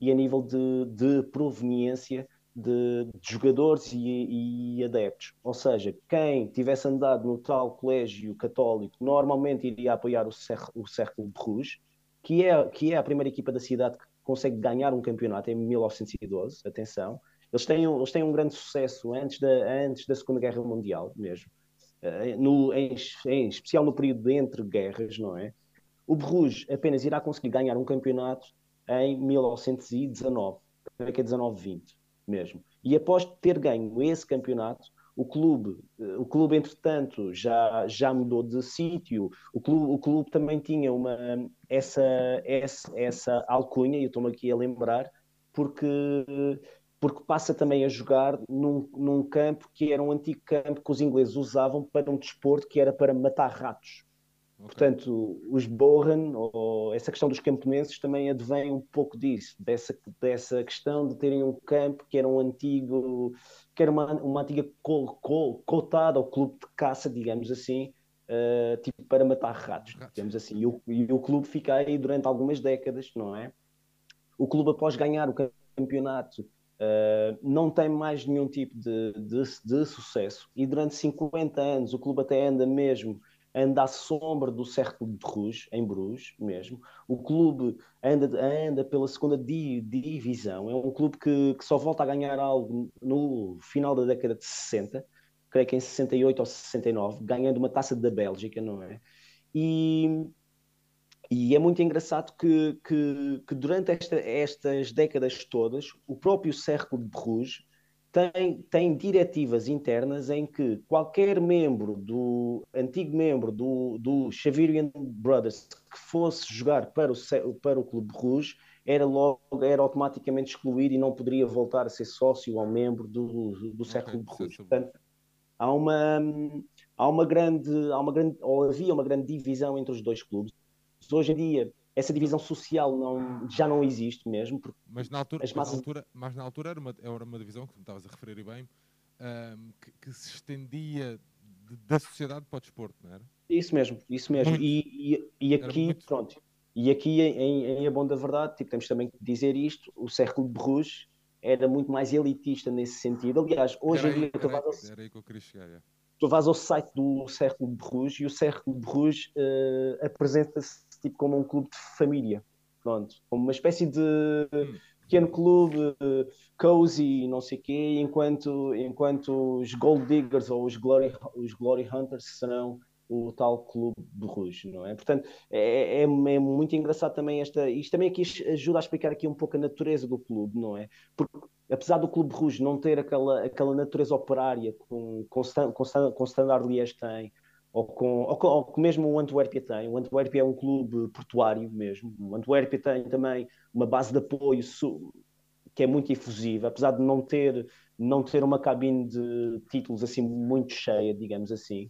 e a nível de, de proveniência de, de jogadores e, e, adeptos. Ou seja, quem tivesse andado no tal colégio católico normalmente iria apoiar o, Cer o de Rouge, que é, que é a primeira equipa da cidade que consegue ganhar um campeonato em 1912, atenção. Eles têm, eles têm um grande sucesso antes da, antes da Segunda Guerra Mundial mesmo, uh, no, em, em, especial no período de entre guerras, não é? O Bruges apenas irá conseguir ganhar um campeonato em 1919, creio que é 19-20 mesmo. E após ter ganho esse campeonato, o clube, o clube entretanto já, já mudou de sítio, o clube, o clube também tinha uma, essa, essa, essa alcunha, e eu estou-me aqui a lembrar, porque, porque passa também a jogar num, num campo que era um antigo campo que os ingleses usavam para um desporto que era para matar ratos. Okay. Portanto, os Bohan, ou essa questão dos camponeses, também advém um pouco disso, dessa, dessa questão de terem um campo que era um antigo, que era uma, uma antiga col, col, cotada ao clube de caça, digamos assim, uh, tipo para matar ratos, digamos assim. E o, e o clube fica aí durante algumas décadas, não é? O clube, após ganhar o campeonato, uh, não tem mais nenhum tipo de, de, de sucesso, e durante 50 anos o clube até anda mesmo anda à sombra do Cercle de Rouge, em Bruges mesmo. O clube anda, anda pela segunda divisão. É um clube que, que, só volta a ganhar algo no final da década de 60, creio que em 68 ou 69, ganhando uma taça da Bélgica, não é? E, e é muito engraçado que, que, que durante esta, estas décadas todas, o próprio Cercle de Bruges tem, tem diretivas internas em que qualquer membro do antigo membro do, do Xaverian Brothers que fosse jogar para o, para o Clube Rouge era logo era automaticamente excluído e não poderia voltar a ser sócio ou membro do, do okay, Clube Rouge. Portanto, há uma há uma grande há uma grande ou havia uma grande divisão entre os dois clubes. Hoje em dia essa divisão social não, já não existe mesmo. Mas na altura, massas... mas na altura, mas na altura era, uma, era uma divisão, que me estavas a referir bem, um, que, que, se estendia de, da sociedade para o desporto, não era? Isso mesmo, isso mesmo. E, e, e, aqui, muito... pronto, e aqui em, em A Bom da Verdade, tipo, temos também que dizer isto, o Cercle de Bruges era muito mais elitista nesse sentido. Aliás, hoje em dia... Era, era, ao... era aí que eu queria chegar, é tu vais ao site do Cercle de Bruges e o Cercle de Bruges uh, apresenta-se tipo como um clube de família, pronto, como uma espécie de hum. pequeno clube cozy, não sei quê, enquanto, enquanto os Gold Diggers ou os Glory, os Glory Hunters serão o tal clube de Rouge, não é? Portanto, é, é, é, muito engraçado também esta. Isto também aqui ajuda a explicar aqui um pouco a natureza do clube, não é? Porque apesar do Clube Rouge não ter aquela, aquela natureza operária com, com, com, com Standard Liège tem, ou com, ou, ou que mesmo o Antuérpia tem. O Antuérpia é um clube portuário mesmo. O Antuérpia tem também uma base de apoio que é muito efusiva, apesar de não ter, não ter uma cabine de títulos assim muito cheia, digamos assim.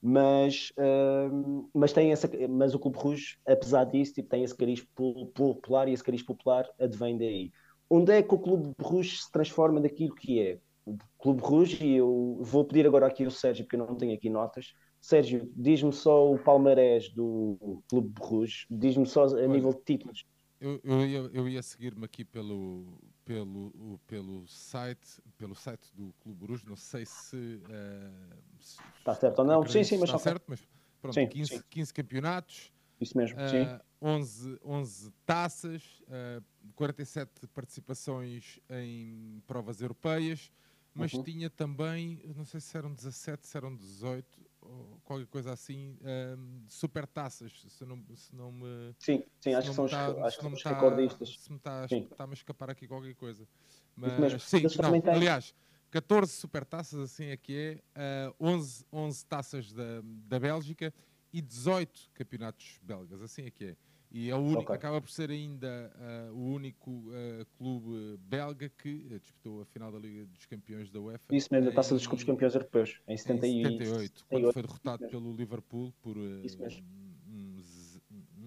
Mas, uh, mas, tem essa, mas o Clube Rouge, apesar disso, tipo, tem esse cariz popular e esse cariz popular advém daí. Onde é que o Clube Rouge se transforma daquilo que é? O Clube Rouge, e eu vou pedir agora aqui ao Sérgio, porque eu não tenho aqui notas, Sérgio, diz-me só o palmarés do Clube Bruges, diz-me só a Olha, nível de títulos. Eu, eu, ia, eu ia seguir-me aqui pelo, pelo, pelo, site, pelo site do Clube Bruges, não sei se, uh, se está certo ou não. Sim, sim, mas está certo, mas pronto, sim, 15, sim. 15 campeonatos. Isso mesmo, uh, sim. 11, 11 taças, uh, 47 participações em provas europeias, mas uhum. tinha também, não sei se eram 17, se eram 18, ou qualquer coisa assim, um, super taças, se não, se não me. Sim, sim, acho que são tá, os, acho que os tá, recordistas. Se me está tá a escapar aqui qualquer coisa. Mas, sim, não, aliás, 14 super taças, assim aqui é, uh, 11, 11 taças da, da Bélgica e 18 campeonatos belgas, assim é que é. E é o único, okay. acaba por ser ainda uh, o único uh, clube belga que uh, disputou a final da Liga dos Campeões da UEFA. Isso mesmo, a taça dos clubes campeões europeus, em 78. Em 78, quando foi derrotado pelo Liverpool por um,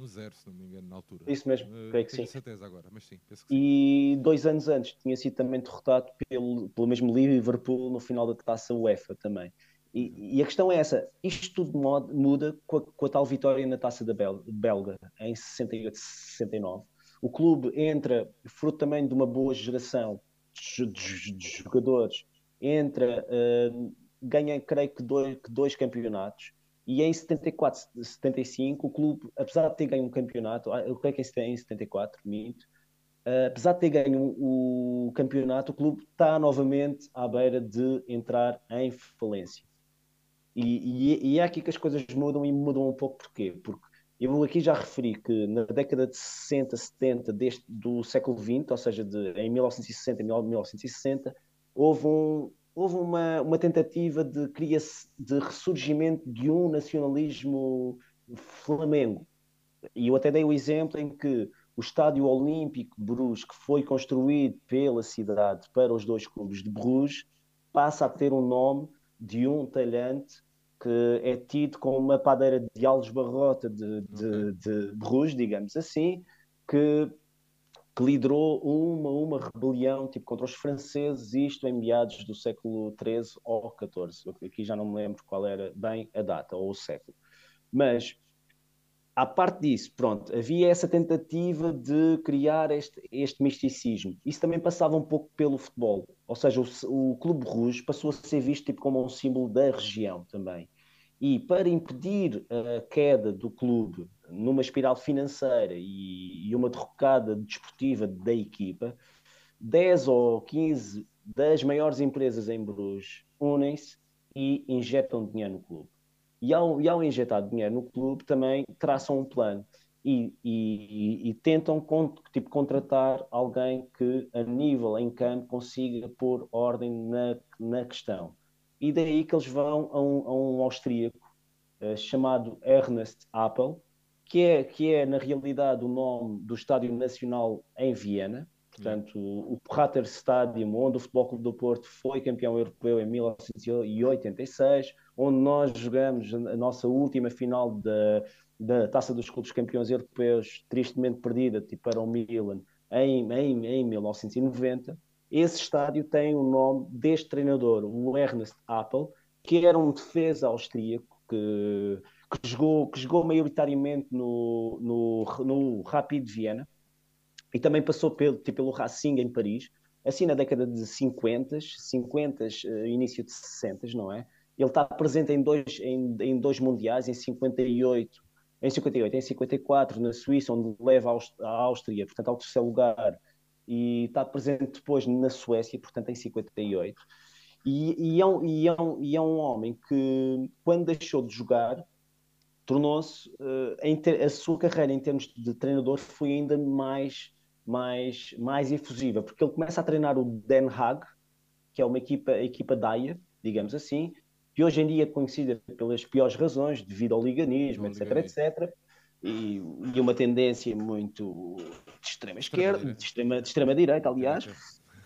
um, zero, se não me engano, na altura. Isso mesmo, creio que sim. certeza agora, mas sim, penso que E sim. dois anos antes tinha sido também derrotado pelo, pelo mesmo Liverpool no final da taça UEFA também. E, e, a questão é essa: isto tudo muda com a, com a tal vitória na taça da Bel, Belga, em 68, 69. O clube entra, fruto também de uma boa geração de, de, de jogadores, entra, uh, ganha, creio que dois, que dois campeonatos. E em 74, 75, o clube, apesar de ter ganho um campeonato, ah, eu creio que em 74, minto, uh, apesar de ter ganho o campeonato, o clube está novamente à beira de entrar em falência. E, e, e, é aqui que as coisas mudam e mudam um pouco porquê? Porque Eu aqui já referi que na década de 60, 70 deste, do século XX, ou seja, de, em 1960 e 1960, houve, um, houve uma, uma tentativa de, de ressurgimento de um nacionalismo flamengo. E eu até dei o exemplo em que o Estádio Olímpico de Bruges, que foi construído pela cidade para os dois clubes de Bruges, passa a ter um nome de um talhante que é tido como uma padeira de Alves Barrota de, de, de Bruges, digamos assim, que, que, liderou uma, uma rebelião tipo, contra os franceses, isto em meados do século XIII ou XIV. Aqui já não me lembro qual era bem a data ou o século. Mas à parte disso, pronto, havia essa tentativa de criar este, este misticismo. Isso também passava um pouco pelo futebol. Ou seja, o, o Clube Rouge passou a ser visto tipo, como um símbolo da região também. E para impedir a queda do clube numa espiral financeira e, e uma derrocada desportiva da equipa, 10 ou 15 das maiores empresas em Bruges unem-se e injetam dinheiro no clube e ao, e ao injetar dinheiro no clube também traçam um plano e, e, e tentam tipo, contratar alguém que a nível em campo consiga pôr ordem na, na questão. E daí que eles vão a um, a um austríaco uh, chamado Ernest Appel, que é, que é na realidade o nome do Estádio Nacional em Viena, Portanto, o Prater Stadium, onde o Futebol Clube do Porto foi campeão europeu em 1986, onde nós jogamos a nossa última final da, da Taça dos Clubes Campeões Europeus, tristemente perdida, tipo para o Milan, em, em, em 1990. Esse estádio tem o nome deste treinador, o Ernest Appel, que era um defesa austríaco que, que, jogou, que jogou maioritariamente no, no, no Rapid Viena e também passou pelo, tipo, pelo Racing em Paris, assim na década de 50, 50, uh, início de 60, não é? Ele está presente em dois, em, em dois mundiais, em 58, em 58, em 54 na Suíça, onde leva a Áustria, portanto, ao terceiro lugar, e está presente depois na Suécia, portanto, em 58. E, e, é um, e, é um, e é um homem que, quando deixou de jogar, tornou-se, uh, a sua carreira em termos de treinador foi ainda mais mais, mais efusiva, porque ele começa a treinar o Den Haag, que é uma equipa, a equipa Daya, digamos assim, que hoje em dia é conhecida pelas piores razões, devido ao liganismo, etc, liganismo. etc, e, e, uma tendência muito de extrema esquerda, de extrema, de extrema direita, aliás,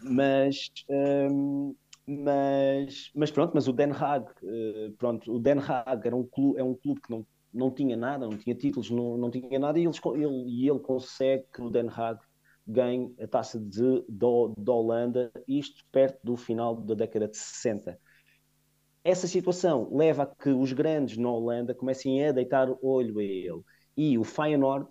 mas, um, mas, mas pronto, mas o Den Haag, uh, pronto, o Den Haag era um clube, é um clube que não, não tinha nada, não tinha títulos, não, não tinha nada, e, eles, ele, e ele consegue que o Den Haag ganhe a taça de, de, Holanda, isto perto do final da década de 60. Essa situação leva a que os grandes na Holanda comecem a deitar olho a ele. E o Feyenoord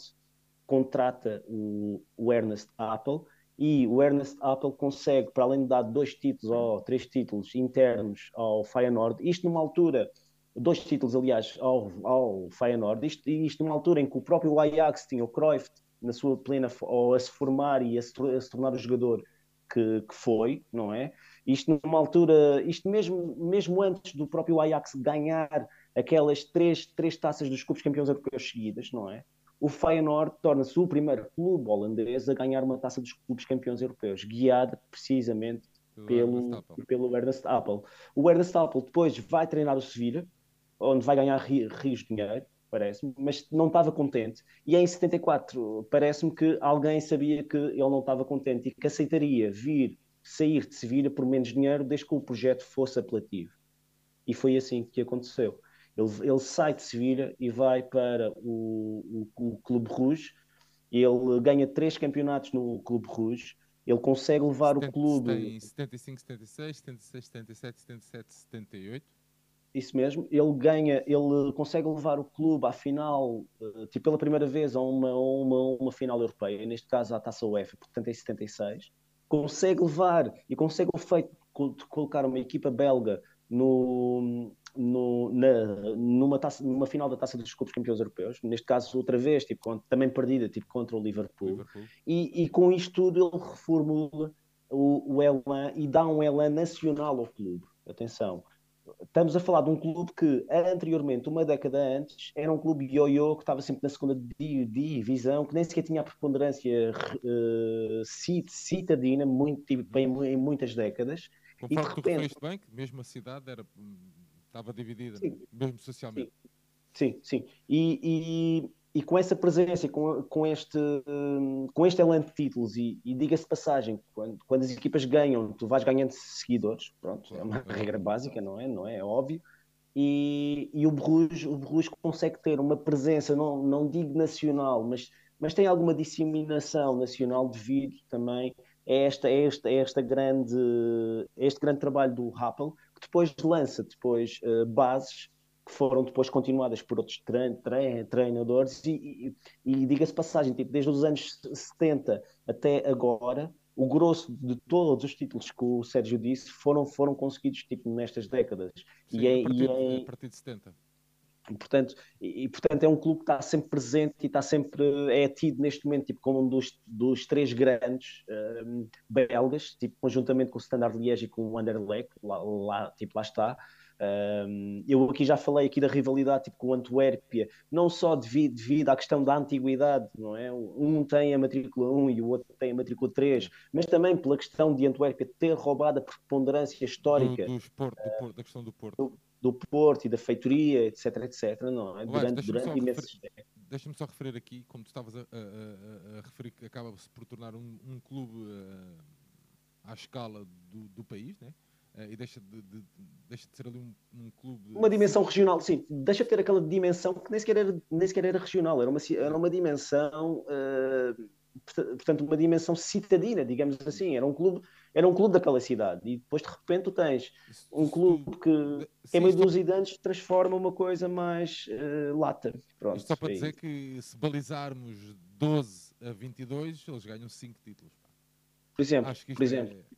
contrata o, o Ernest Appel e o Ernest Appel consegue, para além de dar dois títulos ou três títulos internos ao Feyenoord, isto numa altura, dois títulos aliás ao, ao Feyenoord, isto, isto numa altura em que o próprio Ajax tinha o Cruyff na sua plena ou a se formar e a se, a se tornar o jogador que, que, foi, não é? Isto numa altura, isto mesmo, mesmo antes do próprio Ajax ganhar aquelas três, três taças dos clubes campeões europeus seguidas, não é? O Feyenoord torna-se o primeiro clube holandês a ganhar uma taça dos clubes campeões europeus, guiado precisamente pelo, pelo Ernest Appel. O Ernest Appel depois vai treinar o Sevilla, onde vai ganhar rios de dinheiro, parece-me, mas não estava contente. E em 74, parece-me que alguém sabia que ele não estava contente e que aceitaria vir, sair de Sevilha por menos dinheiro desde que o projeto fosse apelativo. E foi assim que aconteceu. Ele, ele sai de Sevilha e vai para o, o, o Clube Rouge. Ele ganha três campeonatos no Clube Rouge. Ele consegue levar 70, o clube. Em 75, 76, 76, 77, 77, 78 isso mesmo, ele ganha, ele consegue levar o clube à final, uh, tipo pela primeira vez a uma, uma, uma final europeia, neste caso à Taça UEFA, portanto em 76, consegue levar e consegue o feito de colocar uma equipa belga no, no, na, numa, taça, numa final da Taça dos Clubes Campeões Europeus, neste caso outra vez, tipo, também perdida, tipo contra o Liverpool, Liverpool. E, e, com isto tudo ele reformula o, o elan e dá um elan nacional ao clube. Atenção, estamos a falar de um clube que anteriormente, uma década antes, era um clube ioiô que estava sempre na segunda divisão, que nem sequer tinha a preponderância uh, citadina muito, tipo, em, em muitas décadas. E de repente, bem, que mesmo a cidade era, estava dividida, sim, mesmo socialmente. Sim, sim. sim. E, e, e, com essa presença, com, com, este, com este elan de títulos, e, e diga-se passagem, quando, quando as equipas ganham, tu vais ganhando seguidores, pronto, é uma [LAUGHS] regra básica, não é? Não é? é óbvio. E, e o Bruges, o Bruges consegue ter uma presença, não, não digo nacional, mas, mas tem alguma disseminação nacional devido também é esta, é esta, é esta grande, este grande trabalho do Rappel, que depois lança depois uh, bases que foram depois continuadas por outros trein, trein, treinadores e, e, e diga-se passagem, tipo, desde os anos 70 até agora, o grosso de todos os títulos que o Sérgio disse foram, foram conseguidos tipo, nestas décadas. Sim, e é, a, partir, e é... a partir de 70. E portanto, e, portanto é um clube que está sempre presente e está sempre é tido neste momento tipo, como um dos, dos três grandes um, belgas, tipo, conjuntamente com o Standard Liège e com o Anderlecht, lá, lá, tipo, lá está. Um, eu aqui já falei aqui da rivalidade tipo, com o Antuérpia, não só devido, devido à questão da antiguidade, não é? Um tem a matrícula 1 e o outro tem a matrícula 3, mas também pela questão de Antuérpia ter roubado a preponderância histórica. Do, Porto, do Porto, da questão do Porto. Do, do Porto e da feitoria, etc, etc, não é? Durante, durante imensos Deixa-me só referir aqui, como tu estavas a, a, a, a referir, que acaba-se por tornar um, um clube uh, à escala do, do país, né? Uh, e deixa de, de, deixa de ser ali um, um clube. Uma dimensão regional, sim, deixa de ter aquela dimensão que nem sequer era, nem sequer era regional, era uma, era uma dimensão. Uh, portanto, uma dimensão citadina, digamos assim. Era um clube, era um clube daquela cidade. E depois, de repente, tu tens um clube que, em meio dos anos, transforma uma coisa mais uh, lata. Pronto, Isto só para dizer que se balizarmos 12 a 22, eles ganham 5 títulos. Por exemplo, por exemplo. É...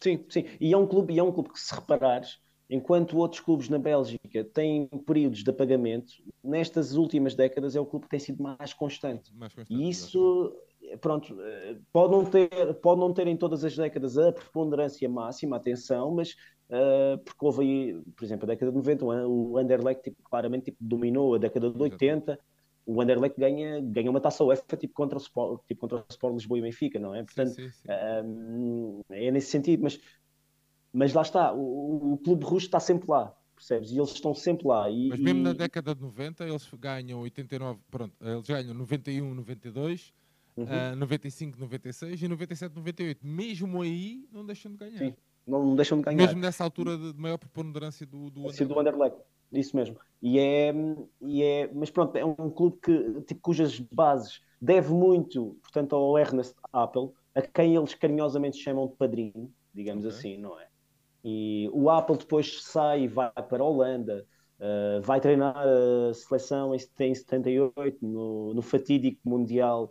Sim, sim. E é um clube, e é um clube que, se reparares, enquanto outros clubes na Bélgica têm períodos de apagamento, nestas últimas décadas é o clube que tem sido mais constante. Mais constante e isso pronto, eh, pode não, ter, pode não ter em todas as décadas a preponderância máxima, atenção, mas uh, porque houve aí, por exemplo, a década de 90, o Anderlecht tipo, claramente tipo, dominou, a década de 80, o Anderlecht ganha, ganha uma taça UEFA tipo contra, o Sport, tipo contra o Sport Lisboa e Benfica, não é? Portanto, sim, sim, sim. Uh, é nesse sentido, mas, mas lá está, o, o clube russo está sempre lá, percebes? E eles estão sempre lá. E, mas mesmo e... na década de 90, eles ganham 89, pronto, eles ganham 91, 92 uhum. uh, 95, 96 e 97, 98. Mesmo aí, não deixam de ganhar. Sim, não deixam de ganhar. Mesmo nessa altura de maior preponderância do, do Anderlecht. do Anderlecht. Isso mesmo. E é, e é, mas pronto, é um clube que, tipo, cujas bases deve muito, portanto, ao Ernest Apple, a quem eles carinhosamente chamam de padrinho, digamos okay. assim, não é? E o Apple depois sai e vai para a Holanda, uh, vai treinar a seleção em 78 no, no fatídico Mundial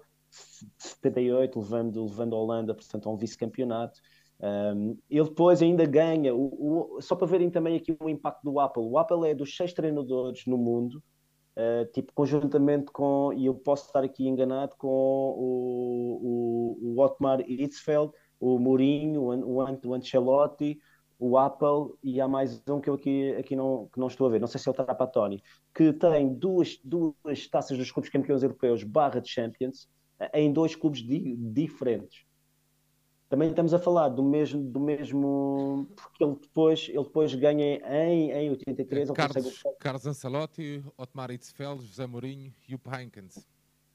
78, levando, levando a Holanda, portanto, a um vice-campeonato. Um, ele depois ainda ganha, o, o, só para verem também aqui o impacto do Apple. O Apple é dos seis treinadores no mundo, uh, tipo, conjuntamente com, e eu posso estar aqui enganado, com o, o, o Otmar Hitzfeld, o Mourinho, o, o Ancelotti, o Apple e há mais um que eu aqui, aqui não, que não estou a ver, não sei se é o Trapattoni, que tem duas, duas taças dos clubes campeões europeus barra de Champions, em dois clubes di diferentes. Também estamos a falar do mesmo, do mesmo porque ele depois, ele depois ganha em, em 83. Carlos, consegue... Carlos Ancelotti, Otmar Hitzfeld, José Mourinho e o Heinkens.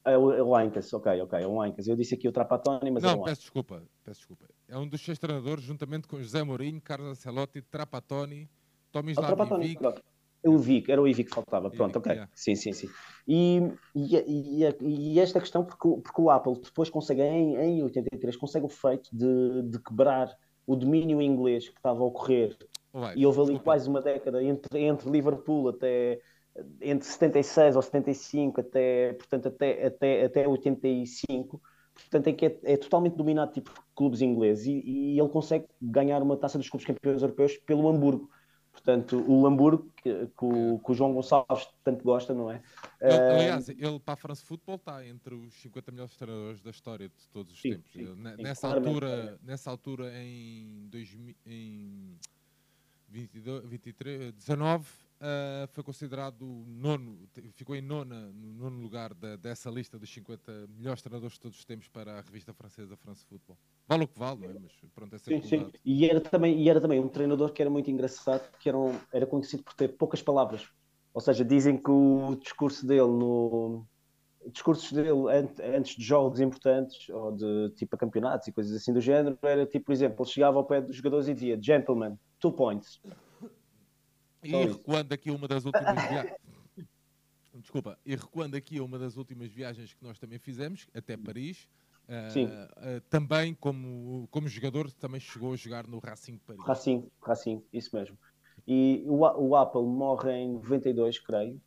É o, é o Heinkens, ok, ok, é o Heinkens. Eu disse aqui o Trapattoni, mas Não, é um peço desculpa, peço desculpa. É um dos seis treinadores, juntamente com José Mourinho, Carlos Ancelotti, Trapattoni, Tomislav Ivic, o Ivic, era o Ivic que faltava. Pronto, ok. Yeah. Sim, sim, sim. E, e, e, e, esta questão, porque, porque o Apple depois consegue, em, em 83, consegue o feito de, de quebrar o domínio inglês que estava a ocorrer. Vai, e houve ali quase uma década entre, entre Liverpool até entre 76 ou 75 até, portanto, até, até, até 85 portanto é que é, é, totalmente dominado tipo clubes ingleses e, e, ele consegue ganhar uma taça dos clubes campeões europeus pelo Hamburgo Portanto, o Hamburgo, que, que, o, que o João Gonçalves tanto gosta, não é? Ele, aliás, ele para a France Football está entre os 50 melhores treinadores da história de todos os sim, tempos. Sim, sim, nessa, altura, nessa altura, em, 2000, em 22, 23, 19 uh, foi considerado nono, ficou em nona, no nono lugar da, dessa lista dos 50 melhores treinadores de todos os tempos para a revista francesa France Football. Vale o que vale, não é? Mas pronto, é sim, sim. E era, também, e era também um treinador que era muito engraçado, que era, um, era conhecido por ter poucas palavras. Ou seja, dizem que o discurso dele no, discursos dele antes de jogos importantes ou de tipo a campeonatos e coisas assim do género era tipo, por exemplo, ele chegava ao pé dos jogadores e dizia Gentlemen, two points. E recuando aqui uma das últimas [LAUGHS] viagens. Desculpa, e recuando aqui uma das últimas viagens que nós também fizemos, até Paris, uh, uh, também como, como jogador, também chegou a jogar no Racing Paris. Racing, Racing, isso mesmo. E o, o Apple morre em 92, creio,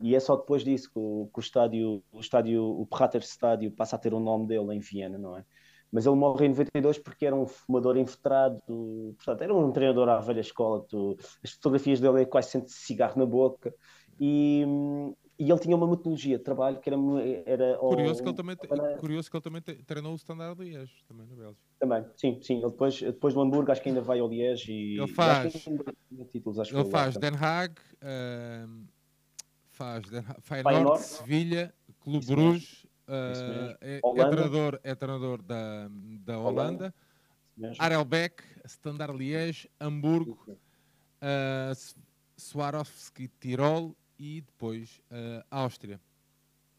e é só depois disso que o, que o estádio, o estádio, o Prater Estádio passa a ter o nome dele em Viena, não é? Mas ele morre em 92 porque era um fumador infiltrado, portanto, era um treinador à velha escola. Tu, as fotografias dele é quase sempre cigarro na boca. E, e ele tinha uma metodologia de trabalho que era. era curioso, que ele também, curioso que ele também treinou o Standard Liège, também na Bélgica. Também, sim, sim. Ele depois, depois do Hamburgo, acho que ainda vai ao Liège. E, ele faz, títulos, acho ele faz Den Haag. Uh, faz Feyenoord, Sevilha, Clube Bruges, uh, é, é, treinador, é treinador da, da Holanda, Holanda. Arelbeck, Standard Liège, Hamburgo, uh, Swarovski Tirol e depois uh, Áustria.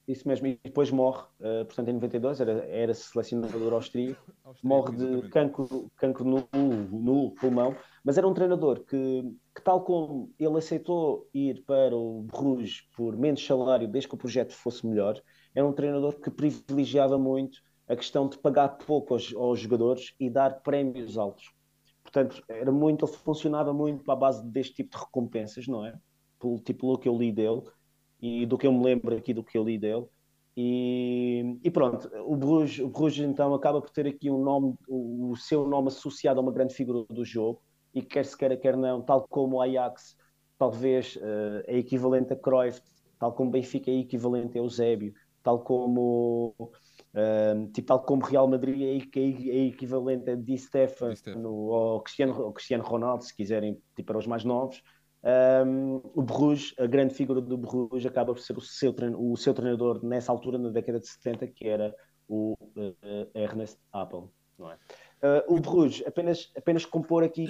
Isso mesmo, e depois morre, uh, portanto em 92 era, era selecionador austríaco, [LAUGHS] morre de cancro, cancro no, no pulmão, mas era um treinador que, que, tal como ele aceitou ir para o Bruges por menos salário desde que o projeto fosse melhor, era um treinador que privilegiava muito a questão de pagar pouco aos, aos jogadores e dar prémios altos. Portanto, era muito, ele funcionava muito à base deste tipo de recompensas, não é? Pelo tipo que eu li dele e do que eu me lembro aqui do que eu li dele. E, e pronto, o Bruges, o Bruges então acaba por ter aqui um nome, o, o, seu nome associado a uma grande figura do jogo, e quer se queira, quer não, tal como o Ajax talvez uh, é equivalente a Cruyff, tal como Benfica é equivalente a Eusébio, tal como uh, tipo, tal como Real Madrid é, é, é equivalente a Di Stefano ou Cristiano, Cristiano Ronaldo, se quiserem, tipo, para os mais novos. Um, o Bruges, a grande figura do Bruges, acaba por ser o seu, o seu treinador nessa altura, na década de 70, que era o uh, Ernest Appel. Não é? Uh, o Bruges, apenas, apenas compor aqui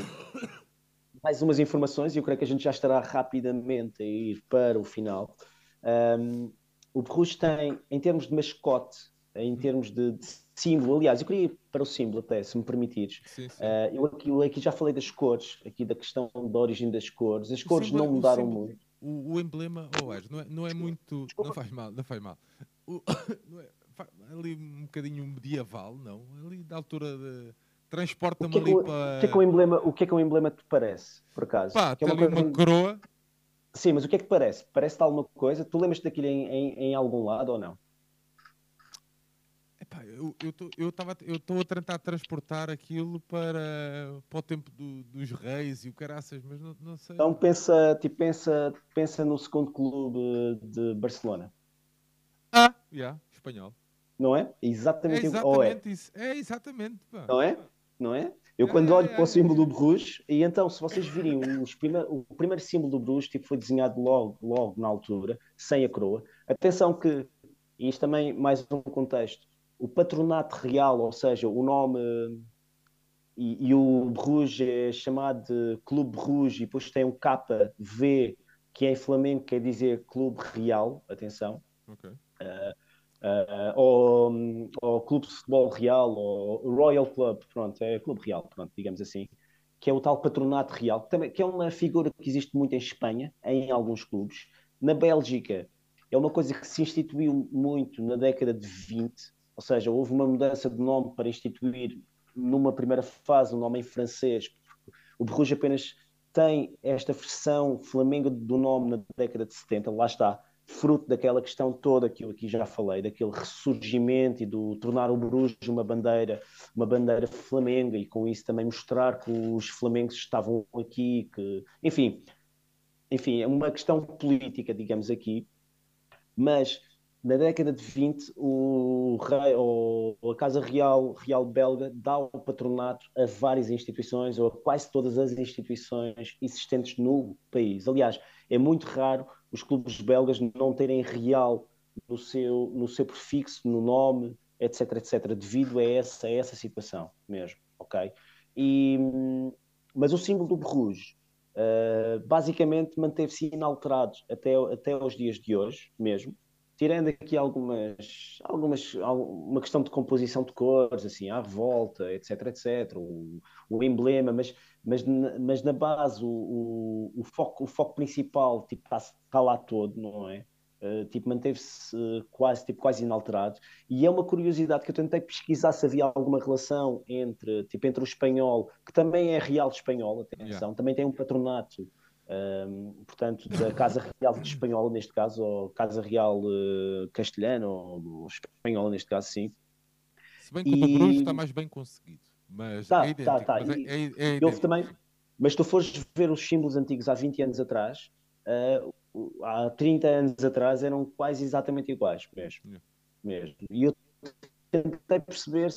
mais umas informações, e eu creio que a gente já estará rapidamente a ir para o final. Um, o Bruges tem, em termos de mascote, em termos de, de, símbolo, aliás, eu queria ir para o símbolo até, se me permitires. Sim, sim. Uh, eu, aqui, eu, aqui, já falei das cores, aqui da questão da origem das cores. As cores símbolo, não mudaram símbolo, muito. O, o, emblema, oh, não, é, não é muito. Desculpa. Não faz mal, não faz mal. O, [COUGHS] não é, ali um bocadinho medieval, não? Ali da altura de. Transporta-me é ali o, para. O que, é que o emblema, o que é que o emblema te parece, por acaso? Pá, que é uma, uma coroa. Sim, mas o que é que parece? Parece-te alguma coisa? Tu lembras daquilo em, em, em algum lado ou não? Epá, eu estou eu eu a tentar transportar aquilo para, para o tempo do, dos reis e o caraças, mas não, não sei. Então pensa, tipo, pensa, pensa no segundo clube de Barcelona. Ah, já, yeah, espanhol. Não é? Exatamente, é exatamente é. isso. É exatamente. Pá. Não é? Não é? Eu quando olho é, para o símbolo do Bruges, e então se vocês virem o primeiro símbolo do Bruges tipo, foi desenhado logo, logo na altura, sem a coroa. Atenção que, e isto também mais um contexto, o patronato real, ou seja, o nome e, e o Bruges é chamado de Clube Bruges e depois tem um KV que é em Flamengo quer dizer Clube Real, atenção. Okay. Uh, uh, ou, ou Clube de Futebol Real, ou Royal Club, pronto, é Clube Real, pronto, digamos assim, que é o tal patronato real, que, também, que é uma figura que existe muito em Espanha, em alguns clubes. Na Bélgica, é uma coisa que se instituiu muito na década de 20, ou seja, houve uma mudança de nome para instituir numa primeira fase um nome em francês. O Bruges apenas tem esta versão Flamengo do nome na década de 70, lá está, fruto daquela questão toda que eu aqui já falei, daquele ressurgimento e do tornar o Bruges uma bandeira, uma bandeira flamenga e com isso também mostrar que os flamengos estavam aqui, que, enfim, enfim, é uma questão política, digamos aqui, mas na década de 20 o rei, ou a Casa Real, Real Belga dá o patronato a várias instituições, ou a quase todas as instituições existentes no país. Aliás, é muito raro os clubes belgas não terem real no seu, no seu prefixo, no nome, etc, etc, devido a essa, a essa situação mesmo, ok? E, mas o símbolo do Bruges uh, basicamente manteve-se inalterado até, até os dias de hoje mesmo, tirando aqui algumas, algumas, uma questão de composição de cores, assim, a revolta, etc, etc, o, o emblema, mas, mas, mas na base o, o, o, foco, o foco principal tipo, está, está lá todo, não é? Uh, tipo, manteve-se uh, quase, tipo, quase inalterado. E é uma curiosidade que eu tentei pesquisar se havia alguma relação entre, tipo, entre o espanhol, que também é real espanhol, atenção, yeah. também tem um patronato um, portanto, da Casa Real de Espanhola, neste caso, ou Casa Real uh, Castelhana, ou Espanhola, neste caso, sim. Se bem que e... o está mais bem conseguido, mas tá, é idêntico. Tá, tá. Mas, é, é, é também, mas tu fores ver os símbolos antigos há 20 anos atrás, uh, há 30 anos atrás eram quase exatamente iguais, mesmo. Yeah. mesmo. E eu tentei perceber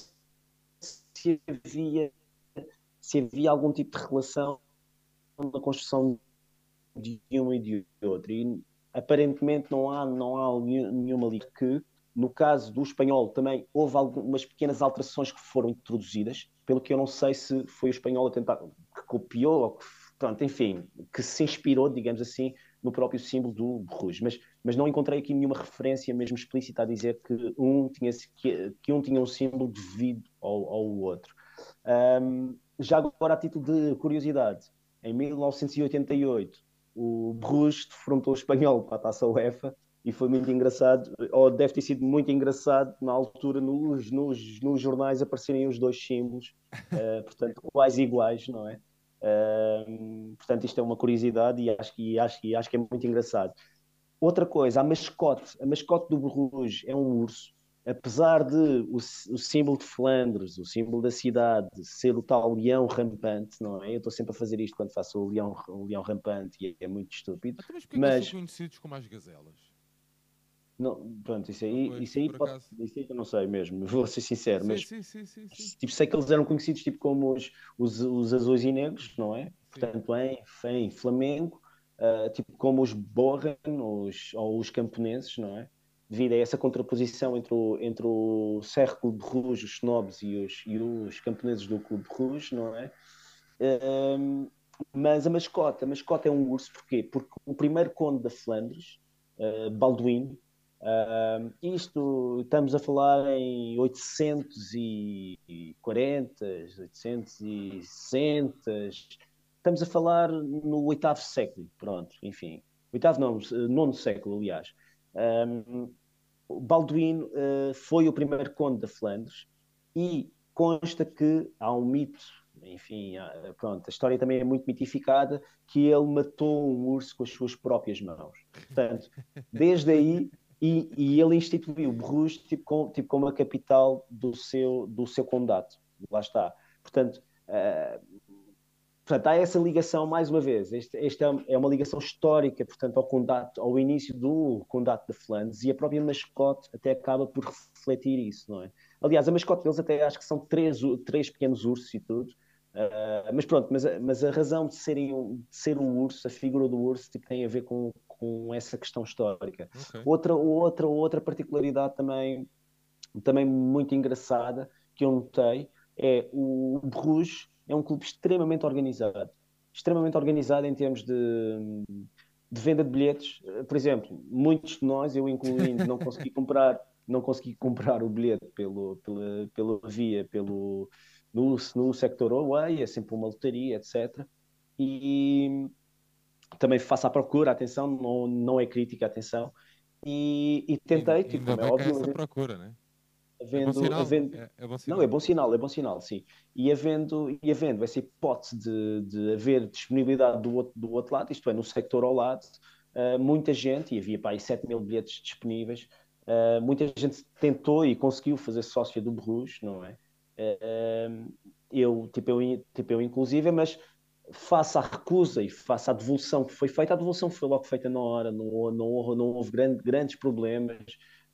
se havia, se havia algum tipo de relação na construção de um e de outro. E aparentemente não há, não há nenhuma liga que, no caso do espanhol, também houve algumas pequenas alterações que foram introduzidas, pelo que eu não sei se foi o espanhol a tentar, que copiou, ou que, pronto, enfim, que se inspirou, digamos assim, no próprio símbolo do Rouge, mas, mas não encontrei aqui nenhuma referência mesmo explícita a dizer que um tinha, que, que um, tinha um símbolo devido ao, ao outro. Um, já agora, a título de curiosidade, em 1988, o Bruges defrontou o espanhol para a taça UEFA e foi muito engraçado, ou deve ter sido muito engraçado na altura nos, nos, nos jornais aparecerem os dois símbolos, uh, [LAUGHS] portanto, quase iguais, não é? Uh, portanto, isto é uma curiosidade e acho, que, acho, acho que é muito engraçado. Outra coisa, a mascote, a mascote do Bruges é um urso, apesar de o, o, símbolo de Flandres, o símbolo da cidade, ser o tal leão rampante, não é? Eu estou sempre a fazer isto quando faço o leão, o leão rampante e é, muito estúpido. Mas, mas, mas... são conhecidos como as gazelas? Não, pronto, isso aí, isso, aí pode, isso aí eu não sei mesmo, [LAUGHS] vou ser sincero, sim, mas sim, sim, sim, Tipo, sei que eles eram conhecidos tipo, como os, os, os azuis e negros, não é? Portanto, em, em Flamengo, uh, tipo como os Borren os, ou os camponeses, não é? Devido a essa contraposição entre o, entre o Serre Clube Rouge, os snobs e os, e os camponeses do Clube Rouge, não é? Um, mas a mascota, a mascota é um urso, porquê? Porque o primeiro conde da Flandres, uh, Balduino, uh, isto estamos a falar em 840, 860, estamos a falar no oitavo século, pronto, enfim, oitavo não, nono século, aliás. Um, Balduino uh, foi o primeiro conde da Flandres e consta que há um mito, enfim, há, pronto, a história também é muito mitificada, que ele matou um urso com as suas próprias mãos. Portanto, desde aí, e, e ele instituiu Bruges tipo, com, tipo, como a capital do seu, do seu condado. Lá está. Portanto, uh, Portanto, há essa ligação, mais uma vez, esta é uma ligação histórica, portanto, ao, condato, ao início do Condado de Flandres e a própria mascote até acaba por refletir isso, não é? Aliás, a mascote deles até acho que são três, três pequenos ursos e tudo, uh, mas pronto, mas, mas, a razão de, serem, de ser um urso, a figura do urso, tipo, tem a ver com, com essa questão histórica. Okay. Outra, outra, outra particularidade também, também muito engraçada que eu notei é o Bruges é um clube extremamente organizado. Extremamente organizado em termos de, de venda de bilhetes. Por exemplo, muitos de nós, eu incluindo, não consegui [LAUGHS] comprar, não consegui comprar o bilhete pelo, pela, pela via, pelo, no, no sector away, é sempre uma lotaria, etc. E também faço a procura, atenção, não, não é crítica, atenção. E, e tentei, e, tipo, é óbvio. Essa procura, né? Havendo, é bom sinal. Havendo... É, é bom sinal. Não, é bom sinal, é bom sinal, sim. E havendo, e havendo essa hipótese de, de haver disponibilidade do outro, do outro lado, isto é, no sector ao lado, uh, muita gente, e havia para aí 7 mil bilhetes disponíveis, uh, muita gente tentou e conseguiu fazer sócia do Bruges, não é? Uh, eu, tipo eu, tipo eu, inclusive, mas face à recusa e face à devolução que foi feita, a devolução foi logo feita na hora, não, não, não houve grande, grandes problemas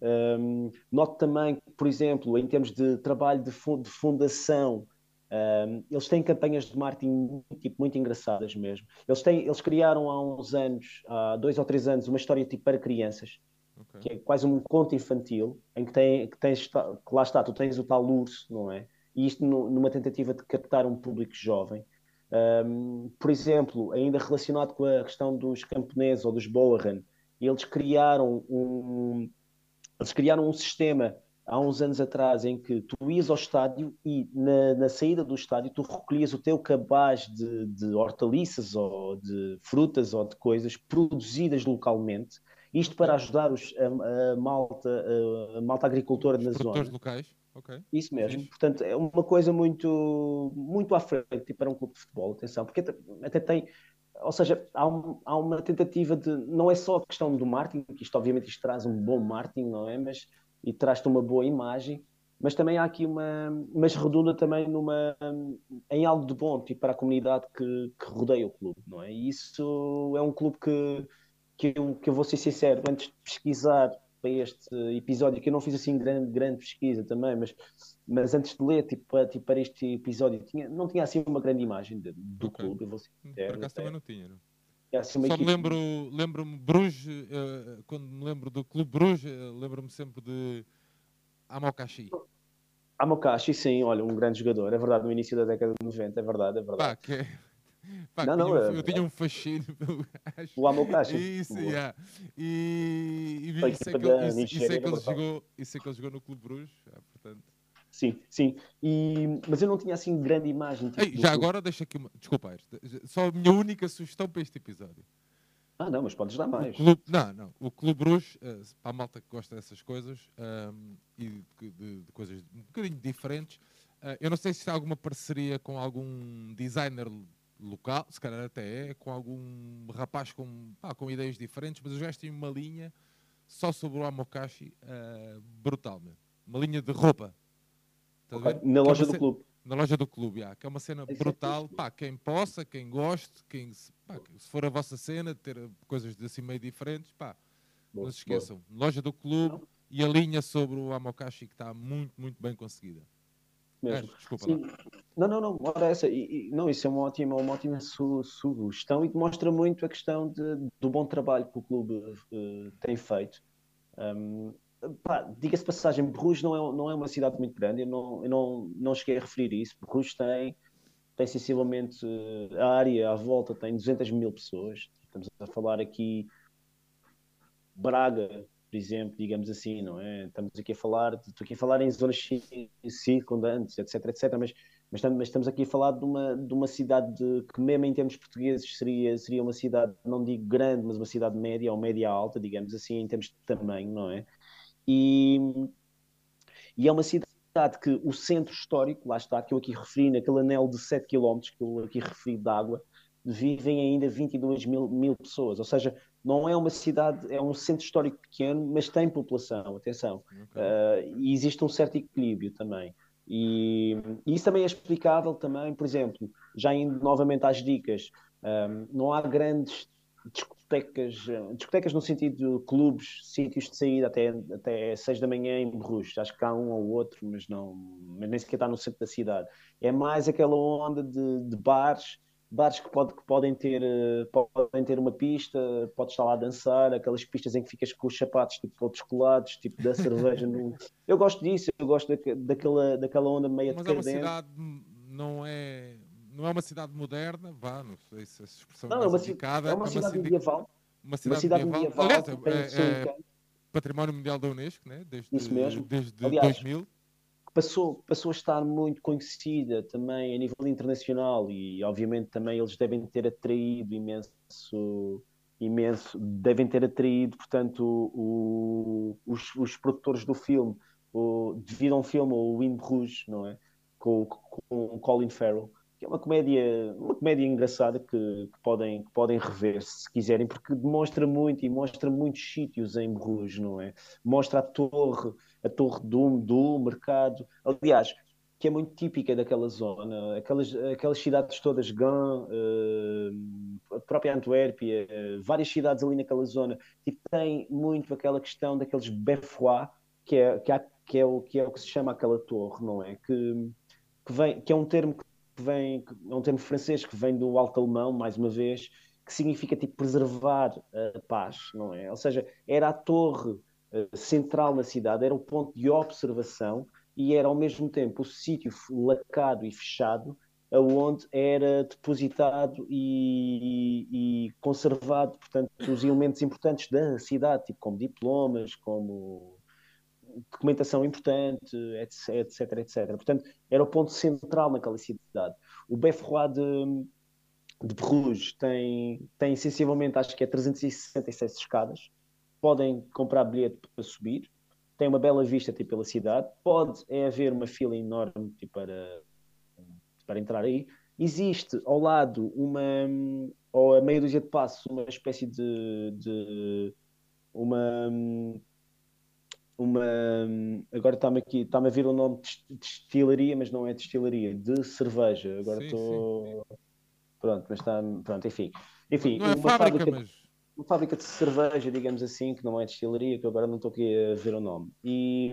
Um, noto também, por exemplo, em termos de trabalho de, fundação, um, eles têm campanhas de marketing tipo, muito engraçadas mesmo. Eles, têm, eles criaram há uns anos, há dois ou três anos, uma história tipo para crianças, okay. que é quase um conto infantil, em que, tem, que, tens, que lá está, tu tens o tal urso, não é? E isto no, numa tentativa de captar um público jovem. Um, por exemplo, ainda relacionado com a questão dos camponeses ou dos Boahan, eles criaram um, eles criaram um sistema há uns anos atrás em que tu ias ao estádio e na, na saída do estádio tu recolhias o teu cabaz de, de, hortaliças ou de frutas ou de coisas produzidas localmente, isto para ajudar os, a, a malta, a, a, malta agricultora os na zona. locais, ok. Isso mesmo. Portanto, é uma coisa muito, muito à frente para um clube de futebol, atenção, porque até, até tem ou seja, há, um, há, uma tentativa de. Não é só a questão do marketing, que isto obviamente isto traz um bom marketing, não é? Mas e traz-te uma boa imagem, mas também há aqui uma, mas redunda também numa, em algo de bom, tipo, para a comunidade que, que rodeia o clube, não é? E isso é um clube que, que, eu, que eu vou ser sincero, antes de pesquisar para este episódio, que eu não fiz assim grande, grande pesquisa também, mas, mas antes de ler, tipo, para, tipo, para este episódio, tinha, não tinha assim uma grande imagem de, do okay. clube, eu vou ser. Por acaso também não tinha, não? É assim Só equipe... me lembro, lembro-me Bruges, uh, quando me lembro do Clube Bruges, uh, lembro-me sempre de Amokashi. Amokashi, sim, olha, um grande jogador, é verdade, no início da década de 90, é verdade, é verdade. Pá, que... Pá, não, não, eu, é, eu tinha um fascínio [LAUGHS] pelo gajo. O Amokashi. Isso, yeah. e, e, e, sei que, e, e sei que ele jogou, sei que ele jogou no Clube Bruges, portanto... Sim, sim. E, mas eu não tinha assim grande imagem. Tipo, Ei, já agora deixa aqui uma. Desculpa, só a minha única sugestão para este episódio. Ah, não, mas podes dar mais. Clube, não, não. O Clube Bruges, uh, para a malta que gosta dessas coisas um, ehm, e de, de, de, coisas um bocadinho diferentes, uh, eu não sei se há alguma parceria com algum designer local, se calhar até é, com algum rapaz com, pá, com ideias diferentes, mas eu já estive uma linha só sobre o Amokashi uh, brutalmente. Uma linha de roupa Okay. Na loja é do clube. Na loja do clube, yeah, que é uma cena é brutal. Pá, quem possa, quem goste, quem, pá, se for a vossa cena, ter coisas assim meio diferentes, pá, boa, não se esqueçam. Boa. Loja do clube não. e a linha sobre o Amokashi que está muito, muito bem conseguida. Mesmo. É, desculpa Sim. Não, não, não, ora essa. E, e, não, isso é uma ótima, uma ótima su, sugestão e demonstra muito a questão de, do bom trabalho que o clube uh, tem feito. Um, diga-se passagem, Bruges não é, não é uma cidade muito grande, eu não, eu não, não cheguei a referir isso. Bruges tem, tem sensivelmente a área à volta tem 200 mil pessoas. Estamos a falar aqui Braga, por exemplo, digamos assim, não é? Estamos aqui a falar, estou aqui a falar em zonas circundantes, etc, etc, mas, mas, mas estamos aqui a falar de uma, de uma cidade de, que mesmo em termos portugueses seria, seria uma cidade, não digo grande, mas uma cidade média ou média alta, digamos assim, em termos de tamanho, não é? E, e é uma cidade que o centro histórico, lá está, que eu aqui referi, naquele anel de 7 km que eu aqui referi de água, vivem ainda 22 mil, mil pessoas. Ou seja, não é uma cidade, é um centro histórico pequeno, mas tem população, atenção. Okay. Uh, e existe um certo equilíbrio também. E, e, isso também é explicável também, por exemplo, já indo novamente às dicas, um, ah, não há grandes discotecas, eh, discotecas no sentido de clubes, sítios de saída até, até 6 da manhã em Bruges. Acho que há um ou outro, mas, não, mas nem sequer está no centro da cidade. É mais aquela onda de, de bares, bares que, pode, que podem, ter, eh, podem ter uma pista, podes estar lá a dançar, aquelas pistas em que ficas com os sapatos tipo todos colados, tipo da cerveja. no... [LAUGHS] Eu gosto disso, eu gosto da, daquela, daquela onda meio Mas é uma cidade, não é não é uma cidade moderna, vá, não sei se essa expressão não, é mais indicada. É uma, é uma cidade medieval. Uma cidade, uma cidade medieval. medieval Aliás, é, é, Património Mundial da Unesco, né? desde, Isso mesmo. desde Aliás, 2000. Passou, passou a estar muito conhecida também a nível internacional e, obviamente, também eles devem ter atraído imenso imenso, devem ter atraído, portanto, o, os, os, produtores do filme, o, devido a um filme, o Wind Rouge, não é? Com, com Colin Farrell, que é uma comédia, uma comédia engraçada que, que, podem, que podem rever se quiserem, porque demonstra muito e mostra muitos sítios em Bruges, não é? Mostra a torre, a torre do, do mercado. Aliás, que é muito típica daquela zona. Aquelas, aquelas cidades todas, Gand, uh, a própria Antuérpia, uh, várias cidades ali naquela zona, tipo, tem muito aquela questão daqueles beffrois, que é, que, há, que, é o, que é o que se chama aquela torre, não é? Que, que, vem, que é um termo que vem, é um termo francês que vem do alto alemão, mais uma vez, que significa tipo preservar a paz, não é? Ou seja, era a torre uh, central na cidade, era o ponto de observação e era ao mesmo tempo o sítio lacado e fechado aonde era depositado e, e, e, conservado, portanto, os elementos importantes da cidade, tipo como diplomas, como documentação importante, etc, etc, etc. Portanto, era o ponto central naquela cidade. O Beffroi de, de Bruges tem, tem sensivelmente, acho que é 366 escadas. Podem comprar bilhete para subir tem uma bela vista tipo, pela cidade, pode é haver uma fila enorme tipo, para, para entrar aí. Existe ao lado uma, ou a meia dúzia de passos, uma espécie de, de uma, uma agora está-me aqui, está-me a vir o nome de destilaria, mas não é destilaria, de cerveja. Agora estou. Pronto, mas está. Pronto, enfim. Enfim, é uma fábrica, fábrica mas uma fábrica de cerveja, digamos assim, que não é destilaria, que agora não estou aqui a ver o nome. E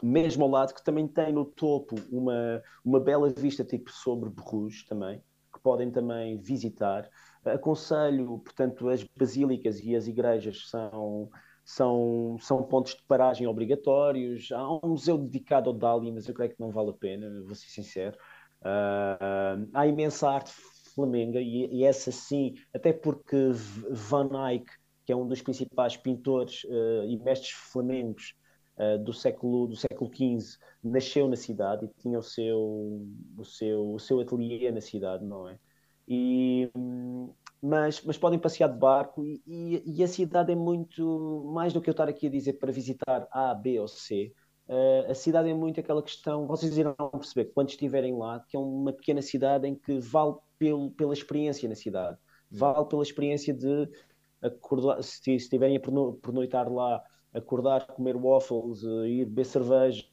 mesmo ao lado, que também tem no topo uma, uma bela vista tipo sobre Bruges também, que podem também visitar. Aconselho, portanto, as basílicas e as igrejas são, são, são pontos de paragem obrigatórios. Há um museu dedicado ao Dali, mas eu creio que não vale a pena, vou ser sincero. Uh, há imensa arte flamenga, e, e, essa sim, até porque Van Eyck, que é um dos principais pintores uh, e mestres flamengos uh, do século do século XV, nasceu na cidade e tinha o seu o seu o seu ateliê na cidade, não é? E, mas, mas podem passear de barco e, e, e, a cidade é muito mais do que eu estar aqui a dizer para visitar A, B ou C. Uh, a cidade é muito aquela questão, vocês irão perceber quando estiverem lá, que é uma pequena cidade em que vale pelo, pela experiência na cidade, hum. vale pela experiência de acordar, se, se estiverem a pernoitar lá, acordar, comer waffles, eh, ir beber cerveja,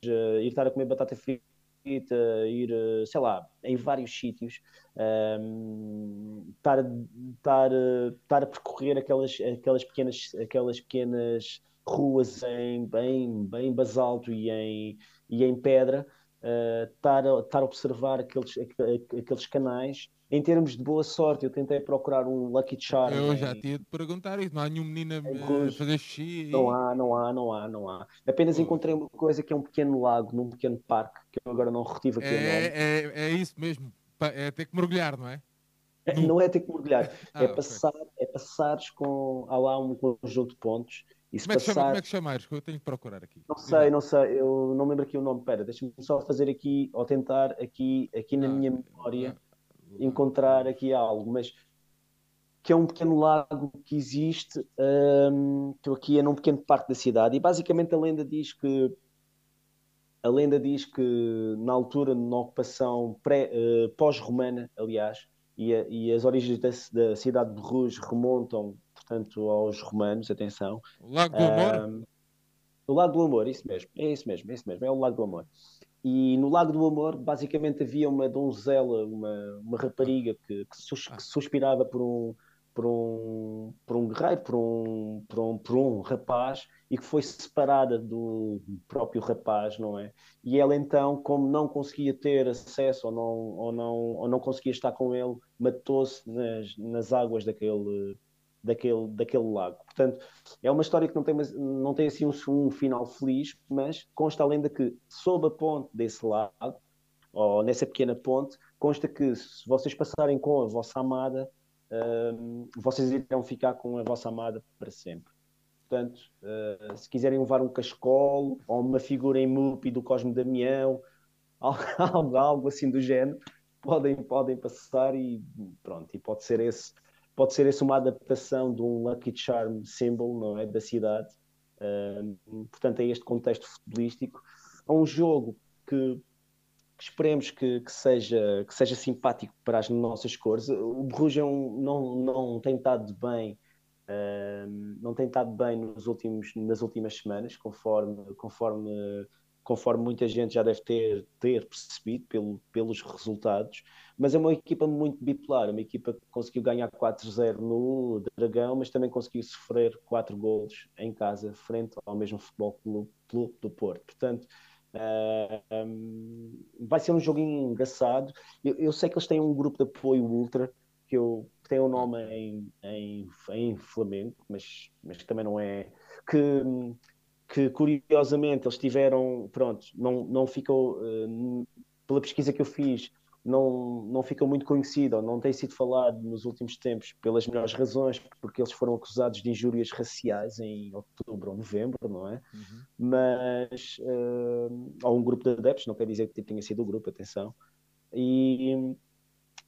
ir estar a comer batata frita, ir, eh, sei lá, em vários sítios, um, ehm, estar, estar, estar a percorrer aquelas, aquelas, pequenas, aquelas pequenas ruas em bem, bem basalto e em, e em pedra, uh, estar, estar a observar aqueles, aqueles canais em termos de boa sorte, eu tentei procurar um Lucky Charm. Eu já tinha de perguntar isso. Não há nenhum menino a fazer xixi? Não há, não há, não há, não há. Apenas oh. encontrei uma coisa que é um pequeno lago, num pequeno parque, que eu agora não retive aqui é, é, é, isso mesmo. É ter que mergulhar, não é? é não é ter que mergulhar. [LAUGHS] ah, é, passar, okay. é passares com. Há lá um conjunto de pontos. E como, é que chama, como é que chamares? Eu tenho que procurar aqui. Não sei, não sei. Eu não lembro aqui o nome. Espera, deixa-me só fazer aqui, ou tentar aqui, aqui na ah, minha memória. Ah encontrar aqui algo, mas que é um pequeno lago que existe, um, estou aqui é num pequeno parque da cidade, e basicamente a lenda diz que a lenda diz que na altura, na ocupação uh, pós-romana, aliás, e, a, e, as origens da, da, cidade de Rouge remontam, portanto, aos romanos, atenção. O Lago do Amor? Um, o Lago do Amor, isso mesmo, é isso mesmo, é isso mesmo, é o Lago do Amor. E no Lago do Amor, basicamente, havia uma donzela, uma, uma rapariga que, que, sus, que suspirava por um, por um, por um guerreiro, por um, por, um, por um rapaz e que foi separada do próprio rapaz, não é? E ela então, como não conseguia ter acesso ou não, ou não, ou não conseguia estar com ele, matou-se nas, nas águas daquele, daquele, daquele lago. Portanto, é uma história que não tem, não tem assim um, um final feliz, mas consta a lenda que sob a ponte desse lago, ou nessa pequena ponte, consta que se vocês passarem com a vossa amada, uh, vocês irão ficar com a vossa amada para sempre. Portanto, uh, se quiserem levar um cascolo ou uma figura em Mupi do Cosme Damião, [LAUGHS] algo, algo assim do género, podem, podem passar e pronto, e pode ser esse pode ser essa uma adaptação de um Lucky Charm symbol, não é, da cidade. Uh, portanto, é este contexto futebolístico. É um jogo que, esperemos que, que, seja, que seja simpático para as nossas cores. O Bruges é um, não, não tem estado bem, não tem estado bem nos últimos, nas últimas semanas, conforme, conforme conforme muita gente já deve ter, ter percebido pelo, pelos resultados, mas é uma equipa muito bipolar, uma equipa que conseguiu ganhar 4-0 no Dragão, mas também conseguiu sofrer 4 golos em casa, frente ao mesmo Futebol Clube, do Porto. Portanto, uh, ah, um, vai ser um jogo engraçado. Eu, eu, sei que eles têm um grupo de apoio ultra, que, eu, que tem o um nome em, em, em Flamengo, mas, mas também não é... Que, que curiosamente eles tiveram, pronto, não, não ficou, uh, pela pesquisa que eu fiz, não, não ficou muito conhecido, ou não tem sido falado nos últimos tempos pelas melhores razões, porque eles foram acusados de injúrias raciais em outubro ou novembro, não é? Uhum. Mas, uh, ou um grupo de adeptos, não quer dizer que tenha sido o grupo, atenção. E,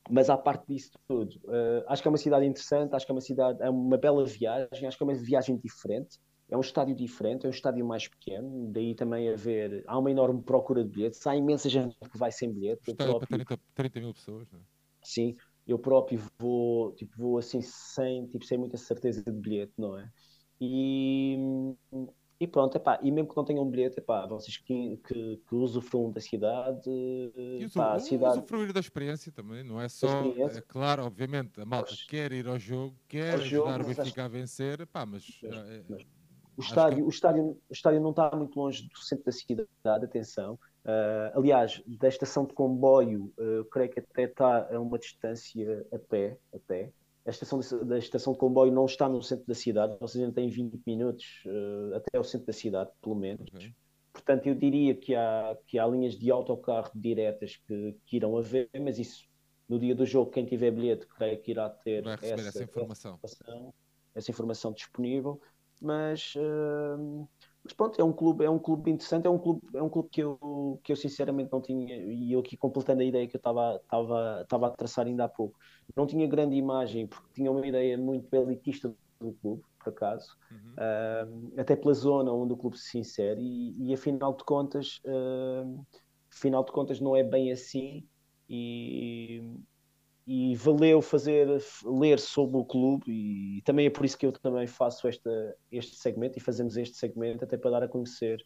mas à parte disso tudo, uh, acho que é uma cidade interessante, acho que é uma cidade, é uma bela viagem, acho que é uma viagem diferente é um estádio diferente, é um estádio mais pequeno, daí também haver, há uma enorme procura de bilhetes, há imensa gente que vai sem bilhete. Estádio próprio, para 30, 30 mil pessoas, não é? Sim, eu próprio vou, tipo, vou assim sem, tipo, sem muita certeza de bilhete, não é? E, e pronto, epá, e mesmo que não tenham um bilhete, epá, vocês que, que, que usufruam da cidade, e epá, cidade... usufruir da experiência também, não é só, é claro, obviamente, a malta Pois. quer ir ao jogo, quer ao ajudar jogo, o Benfica a vencer, epá, mas, mas, é, mas o estádio, que... o, estádio, o estádio não está muito longe do centro da cidade, atenção. Uh, aliás, da estação de comboio, uh, creio que até está a uma distância a pé, até. A estação de, da estação de comboio não está no centro da cidade, ou seja, tem 20 minutos uh, até ao centro da cidade, pelo menos. Okay. Portanto, eu diria que há, que há linhas de autocarro diretas que, que irão haver, mas isso, no dia do jogo, quem tiver bilhete, creio que irá ter essa. Essa informação, essa informação disponível mas, uh, mas pronto, é um clube, é um clube interessante, é um clube, é um clube que eu, que eu sinceramente não tinha, e eu aqui completando a ideia que eu estava, estava, estava a traçar ainda há pouco, não tinha grande imagem, porque tinha uma ideia muito elitista do clube, por acaso, uhum. uh, até pela zona onde o clube se insere, e, e afinal de contas, uh, afinal de contas não é bem assim, e, e valeu fazer ler sobre o clube e também é por isso que eu também faço esta, este segmento e fazemos este segmento até para dar a conhecer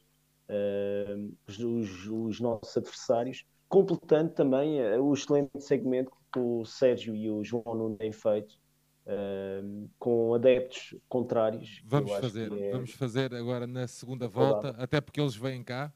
uh, os, os, nossos adversários, completando também uh, o excelente segmento que o Sérgio e o João Nuno têm feito uh, com adeptos contrários. Vamos fazer, é... vamos fazer agora na segunda volta, até porque eles vêm cá.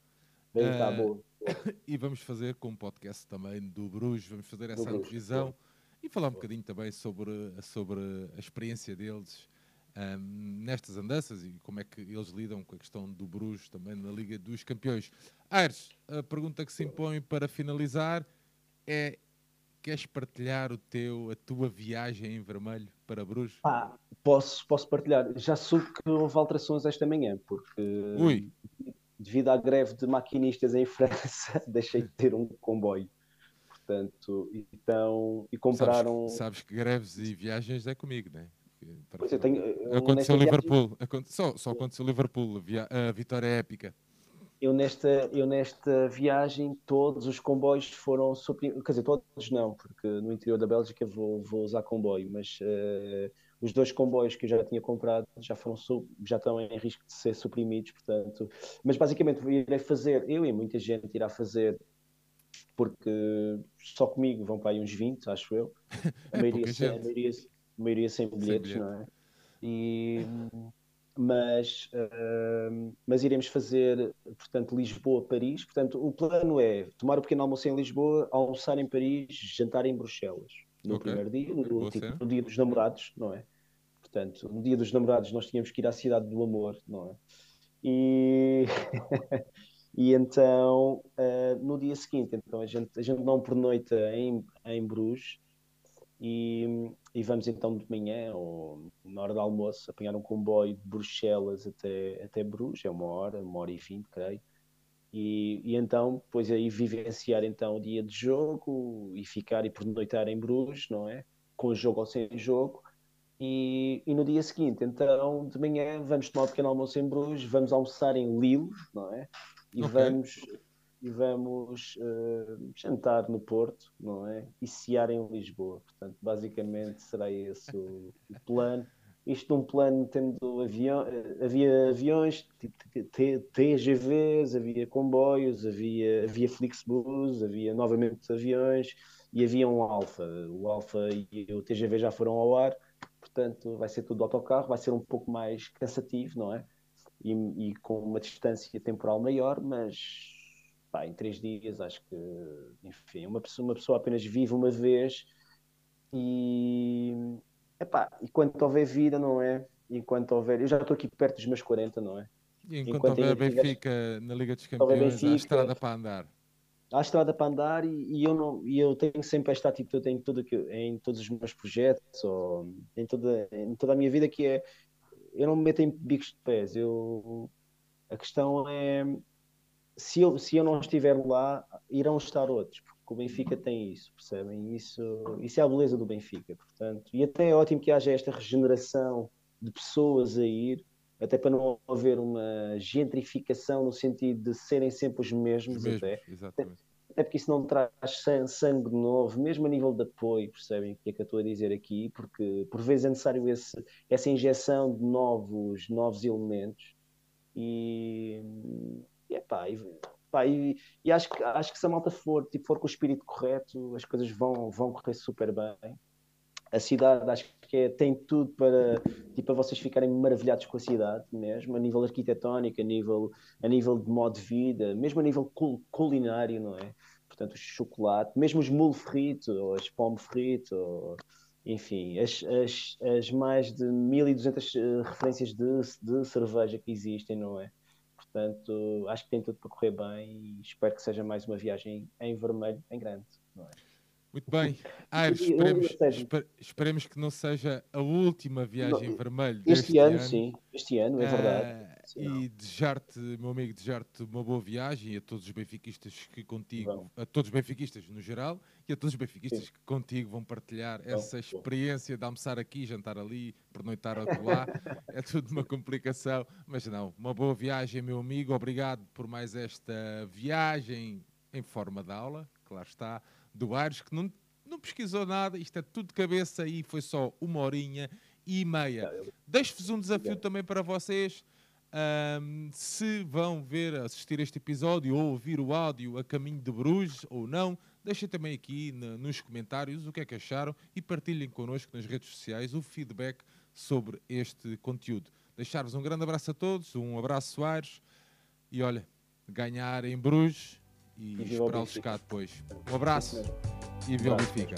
Vêm cá, boa. [COUGHS] e vamos fazer com um podcast também do Bruges, vamos fazer essa revisão e falar um bocadinho também sobre, sobre a experiência deles um, nestas andanças e como é que eles lidam com a questão do Bruges também na Liga dos Campeões. Aires, a pergunta que se impõe para finalizar é queres partilhar o teu, a tua viagem em vermelho para Bruges? Ah, posso, posso partilhar. Já soube que houve alterações esta manhã, porque Ui. devido à greve de maquinistas em França, [LAUGHS] deixei de ter um comboio. Portanto, então, e compraram. Sabes, sabes, que greves e viagens é comigo, não é? Pois eu tenho, eu aconteceu Liverpool, viagem... só, só aconteceu Liverpool, a vitória é épica. Eu nesta, eu nesta viagem, todos os comboios foram suprimidos, quer dizer, todos não, porque no interior da Bélgica vou, vou usar comboio, mas uh, os dois comboios que eu já tinha comprado já, foram, já estão em risco de ser suprimidos, portanto, mas basicamente irei fazer, eu e muita gente irá fazer porque só comigo vão para aí uns 20, acho eu. A [LAUGHS] maioria, é sem, a maioria, a maioria sem bilhetes, sem bilhete. não é? E, mas, uh, mas iremos fazer, portanto, Lisboa-Paris. Portanto, o plano é tomar o pequeno almoço em Lisboa, almoçar em Paris, jantar em Bruxelas. No okay. primeiro dia, no, tipo, no, dia dos namorados, não é? Portanto, no dia dos namorados nós tínhamos que ir à cidade do amor, não é? E [LAUGHS] E então, uh, no dia seguinte, então a gente, a gente não pernoita em, em Bruges e, e vamos então de manhã ou na hora do almoço apanhar um comboio de Bruxelas até, até Bruges, é uma hora, uma hora e vinte, creio. E, e então, depois aí vivenciar então o dia de jogo e ficar e pernoitar em Bruges, não é? Com jogo ou sem jogo. E, e, no dia seguinte, então, de manhã, vamos tomar um pequeno almoço em Bruges, vamos almoçar em Lille, não é? E okay. vamos e vamos uh, jantar no Porto, não é? E cear em Lisboa. Portanto, basicamente será esse o, o plano. isto num plano tendo avião, havia aviões, tipo TGVs, havia comboios, havia, havia Flixbus, havia novamente aviões e havia um Alfa. O Alfa e o TGV já foram ao ar, portanto vai ser tudo autocarro, vai ser um pouco mais cansativo, não é? E, e com uma distância temporal maior, mas pá, em três dias acho que, enfim, uma pessoa, uma pessoa apenas vive uma vez e Epá, enquanto houver vida, não é? Enquanto houver. Eu já estou aqui perto dos meus 40, não é? E enquanto, enquanto houver Benfica na Liga dos Campeões, Benfica, há estrada para andar. Há estrada para andar e, e, eu, não, e eu tenho sempre esta atitude em, tudo que, em todos os meus projetos ou em toda, em toda a minha vida que é eu não me meto em bicos de pés. Eu, a questão é se eu, se eu não estiver lá, irão estar outros o Benfica tem isso, percebem? Isso, isso é a beleza do Benfica, portanto. E até é ótimo que haja esta regeneração de pessoas a ir, até para não haver uma gentrificação no sentido de serem sempre os mesmos, os mesmos até. Exatamente. Até porque isso não traz sangue novo, mesmo a nível de apoio, percebem o que é que eu estou a dizer aqui? Porque por vezes é necessário esse, essa injeção de novos, novos elementos e, e, epá, e Pá, e, e, acho, que, acho que se a malta for, tipo, for com o espírito correto, as coisas vão, vão correr super bem. A cidade acho que é, tem tudo para, tipo, para vocês ficarem maravilhados com a cidade mesmo, a nível arquitetónico, a nível, a nível de modo de vida, mesmo a nível cul culinário, não é? Portanto, o chocolate, mesmo os mule frito, ou as pomme frito, ou, enfim, as, as, as mais de 1200 uh, referências de, de cerveja que existem, não é? Portanto, acho que tem tudo para correr bem e espero que seja mais uma viagem em vermelho, em grande. É? Muito bem. Aires, esperemos, esper, esperemos que não seja a última viagem não, vermelho este ano, ano. sim. Este ano, é verdade. Uh, e desejar-te, meu amigo, desejar-te uma boa viagem e a todos os benfiquistas que contigo, Bom. a todos os benfiquistas no geral e a todos os benfiquistas sim. que contigo vão partilhar Bom. essa experiência de almoçar aqui, jantar ali, pernoitar lá. [LAUGHS] é tudo uma complicação, mas não. Uma boa viagem, meu amigo. Obrigado por mais esta viagem em forma de aula, claro está do Aires, que não, não pesquisou nada, isto é tudo de cabeça e foi só uma horinha e meia. Deixo-vos um desafio também para vocês. Um, se vão ver, assistir este episódio ou ouvir o áudio a caminho de Bruges ou não, deixem também aqui nos comentários o que é que acharam e partilhem connosco nas redes sociais o feedback sobre este conteúdo. Deixar-vos um grande abraço a todos, um abraço Soares e olha, ganhar em Bruges e, e esperá-los cá depois. Um abraço e viva o Benfica.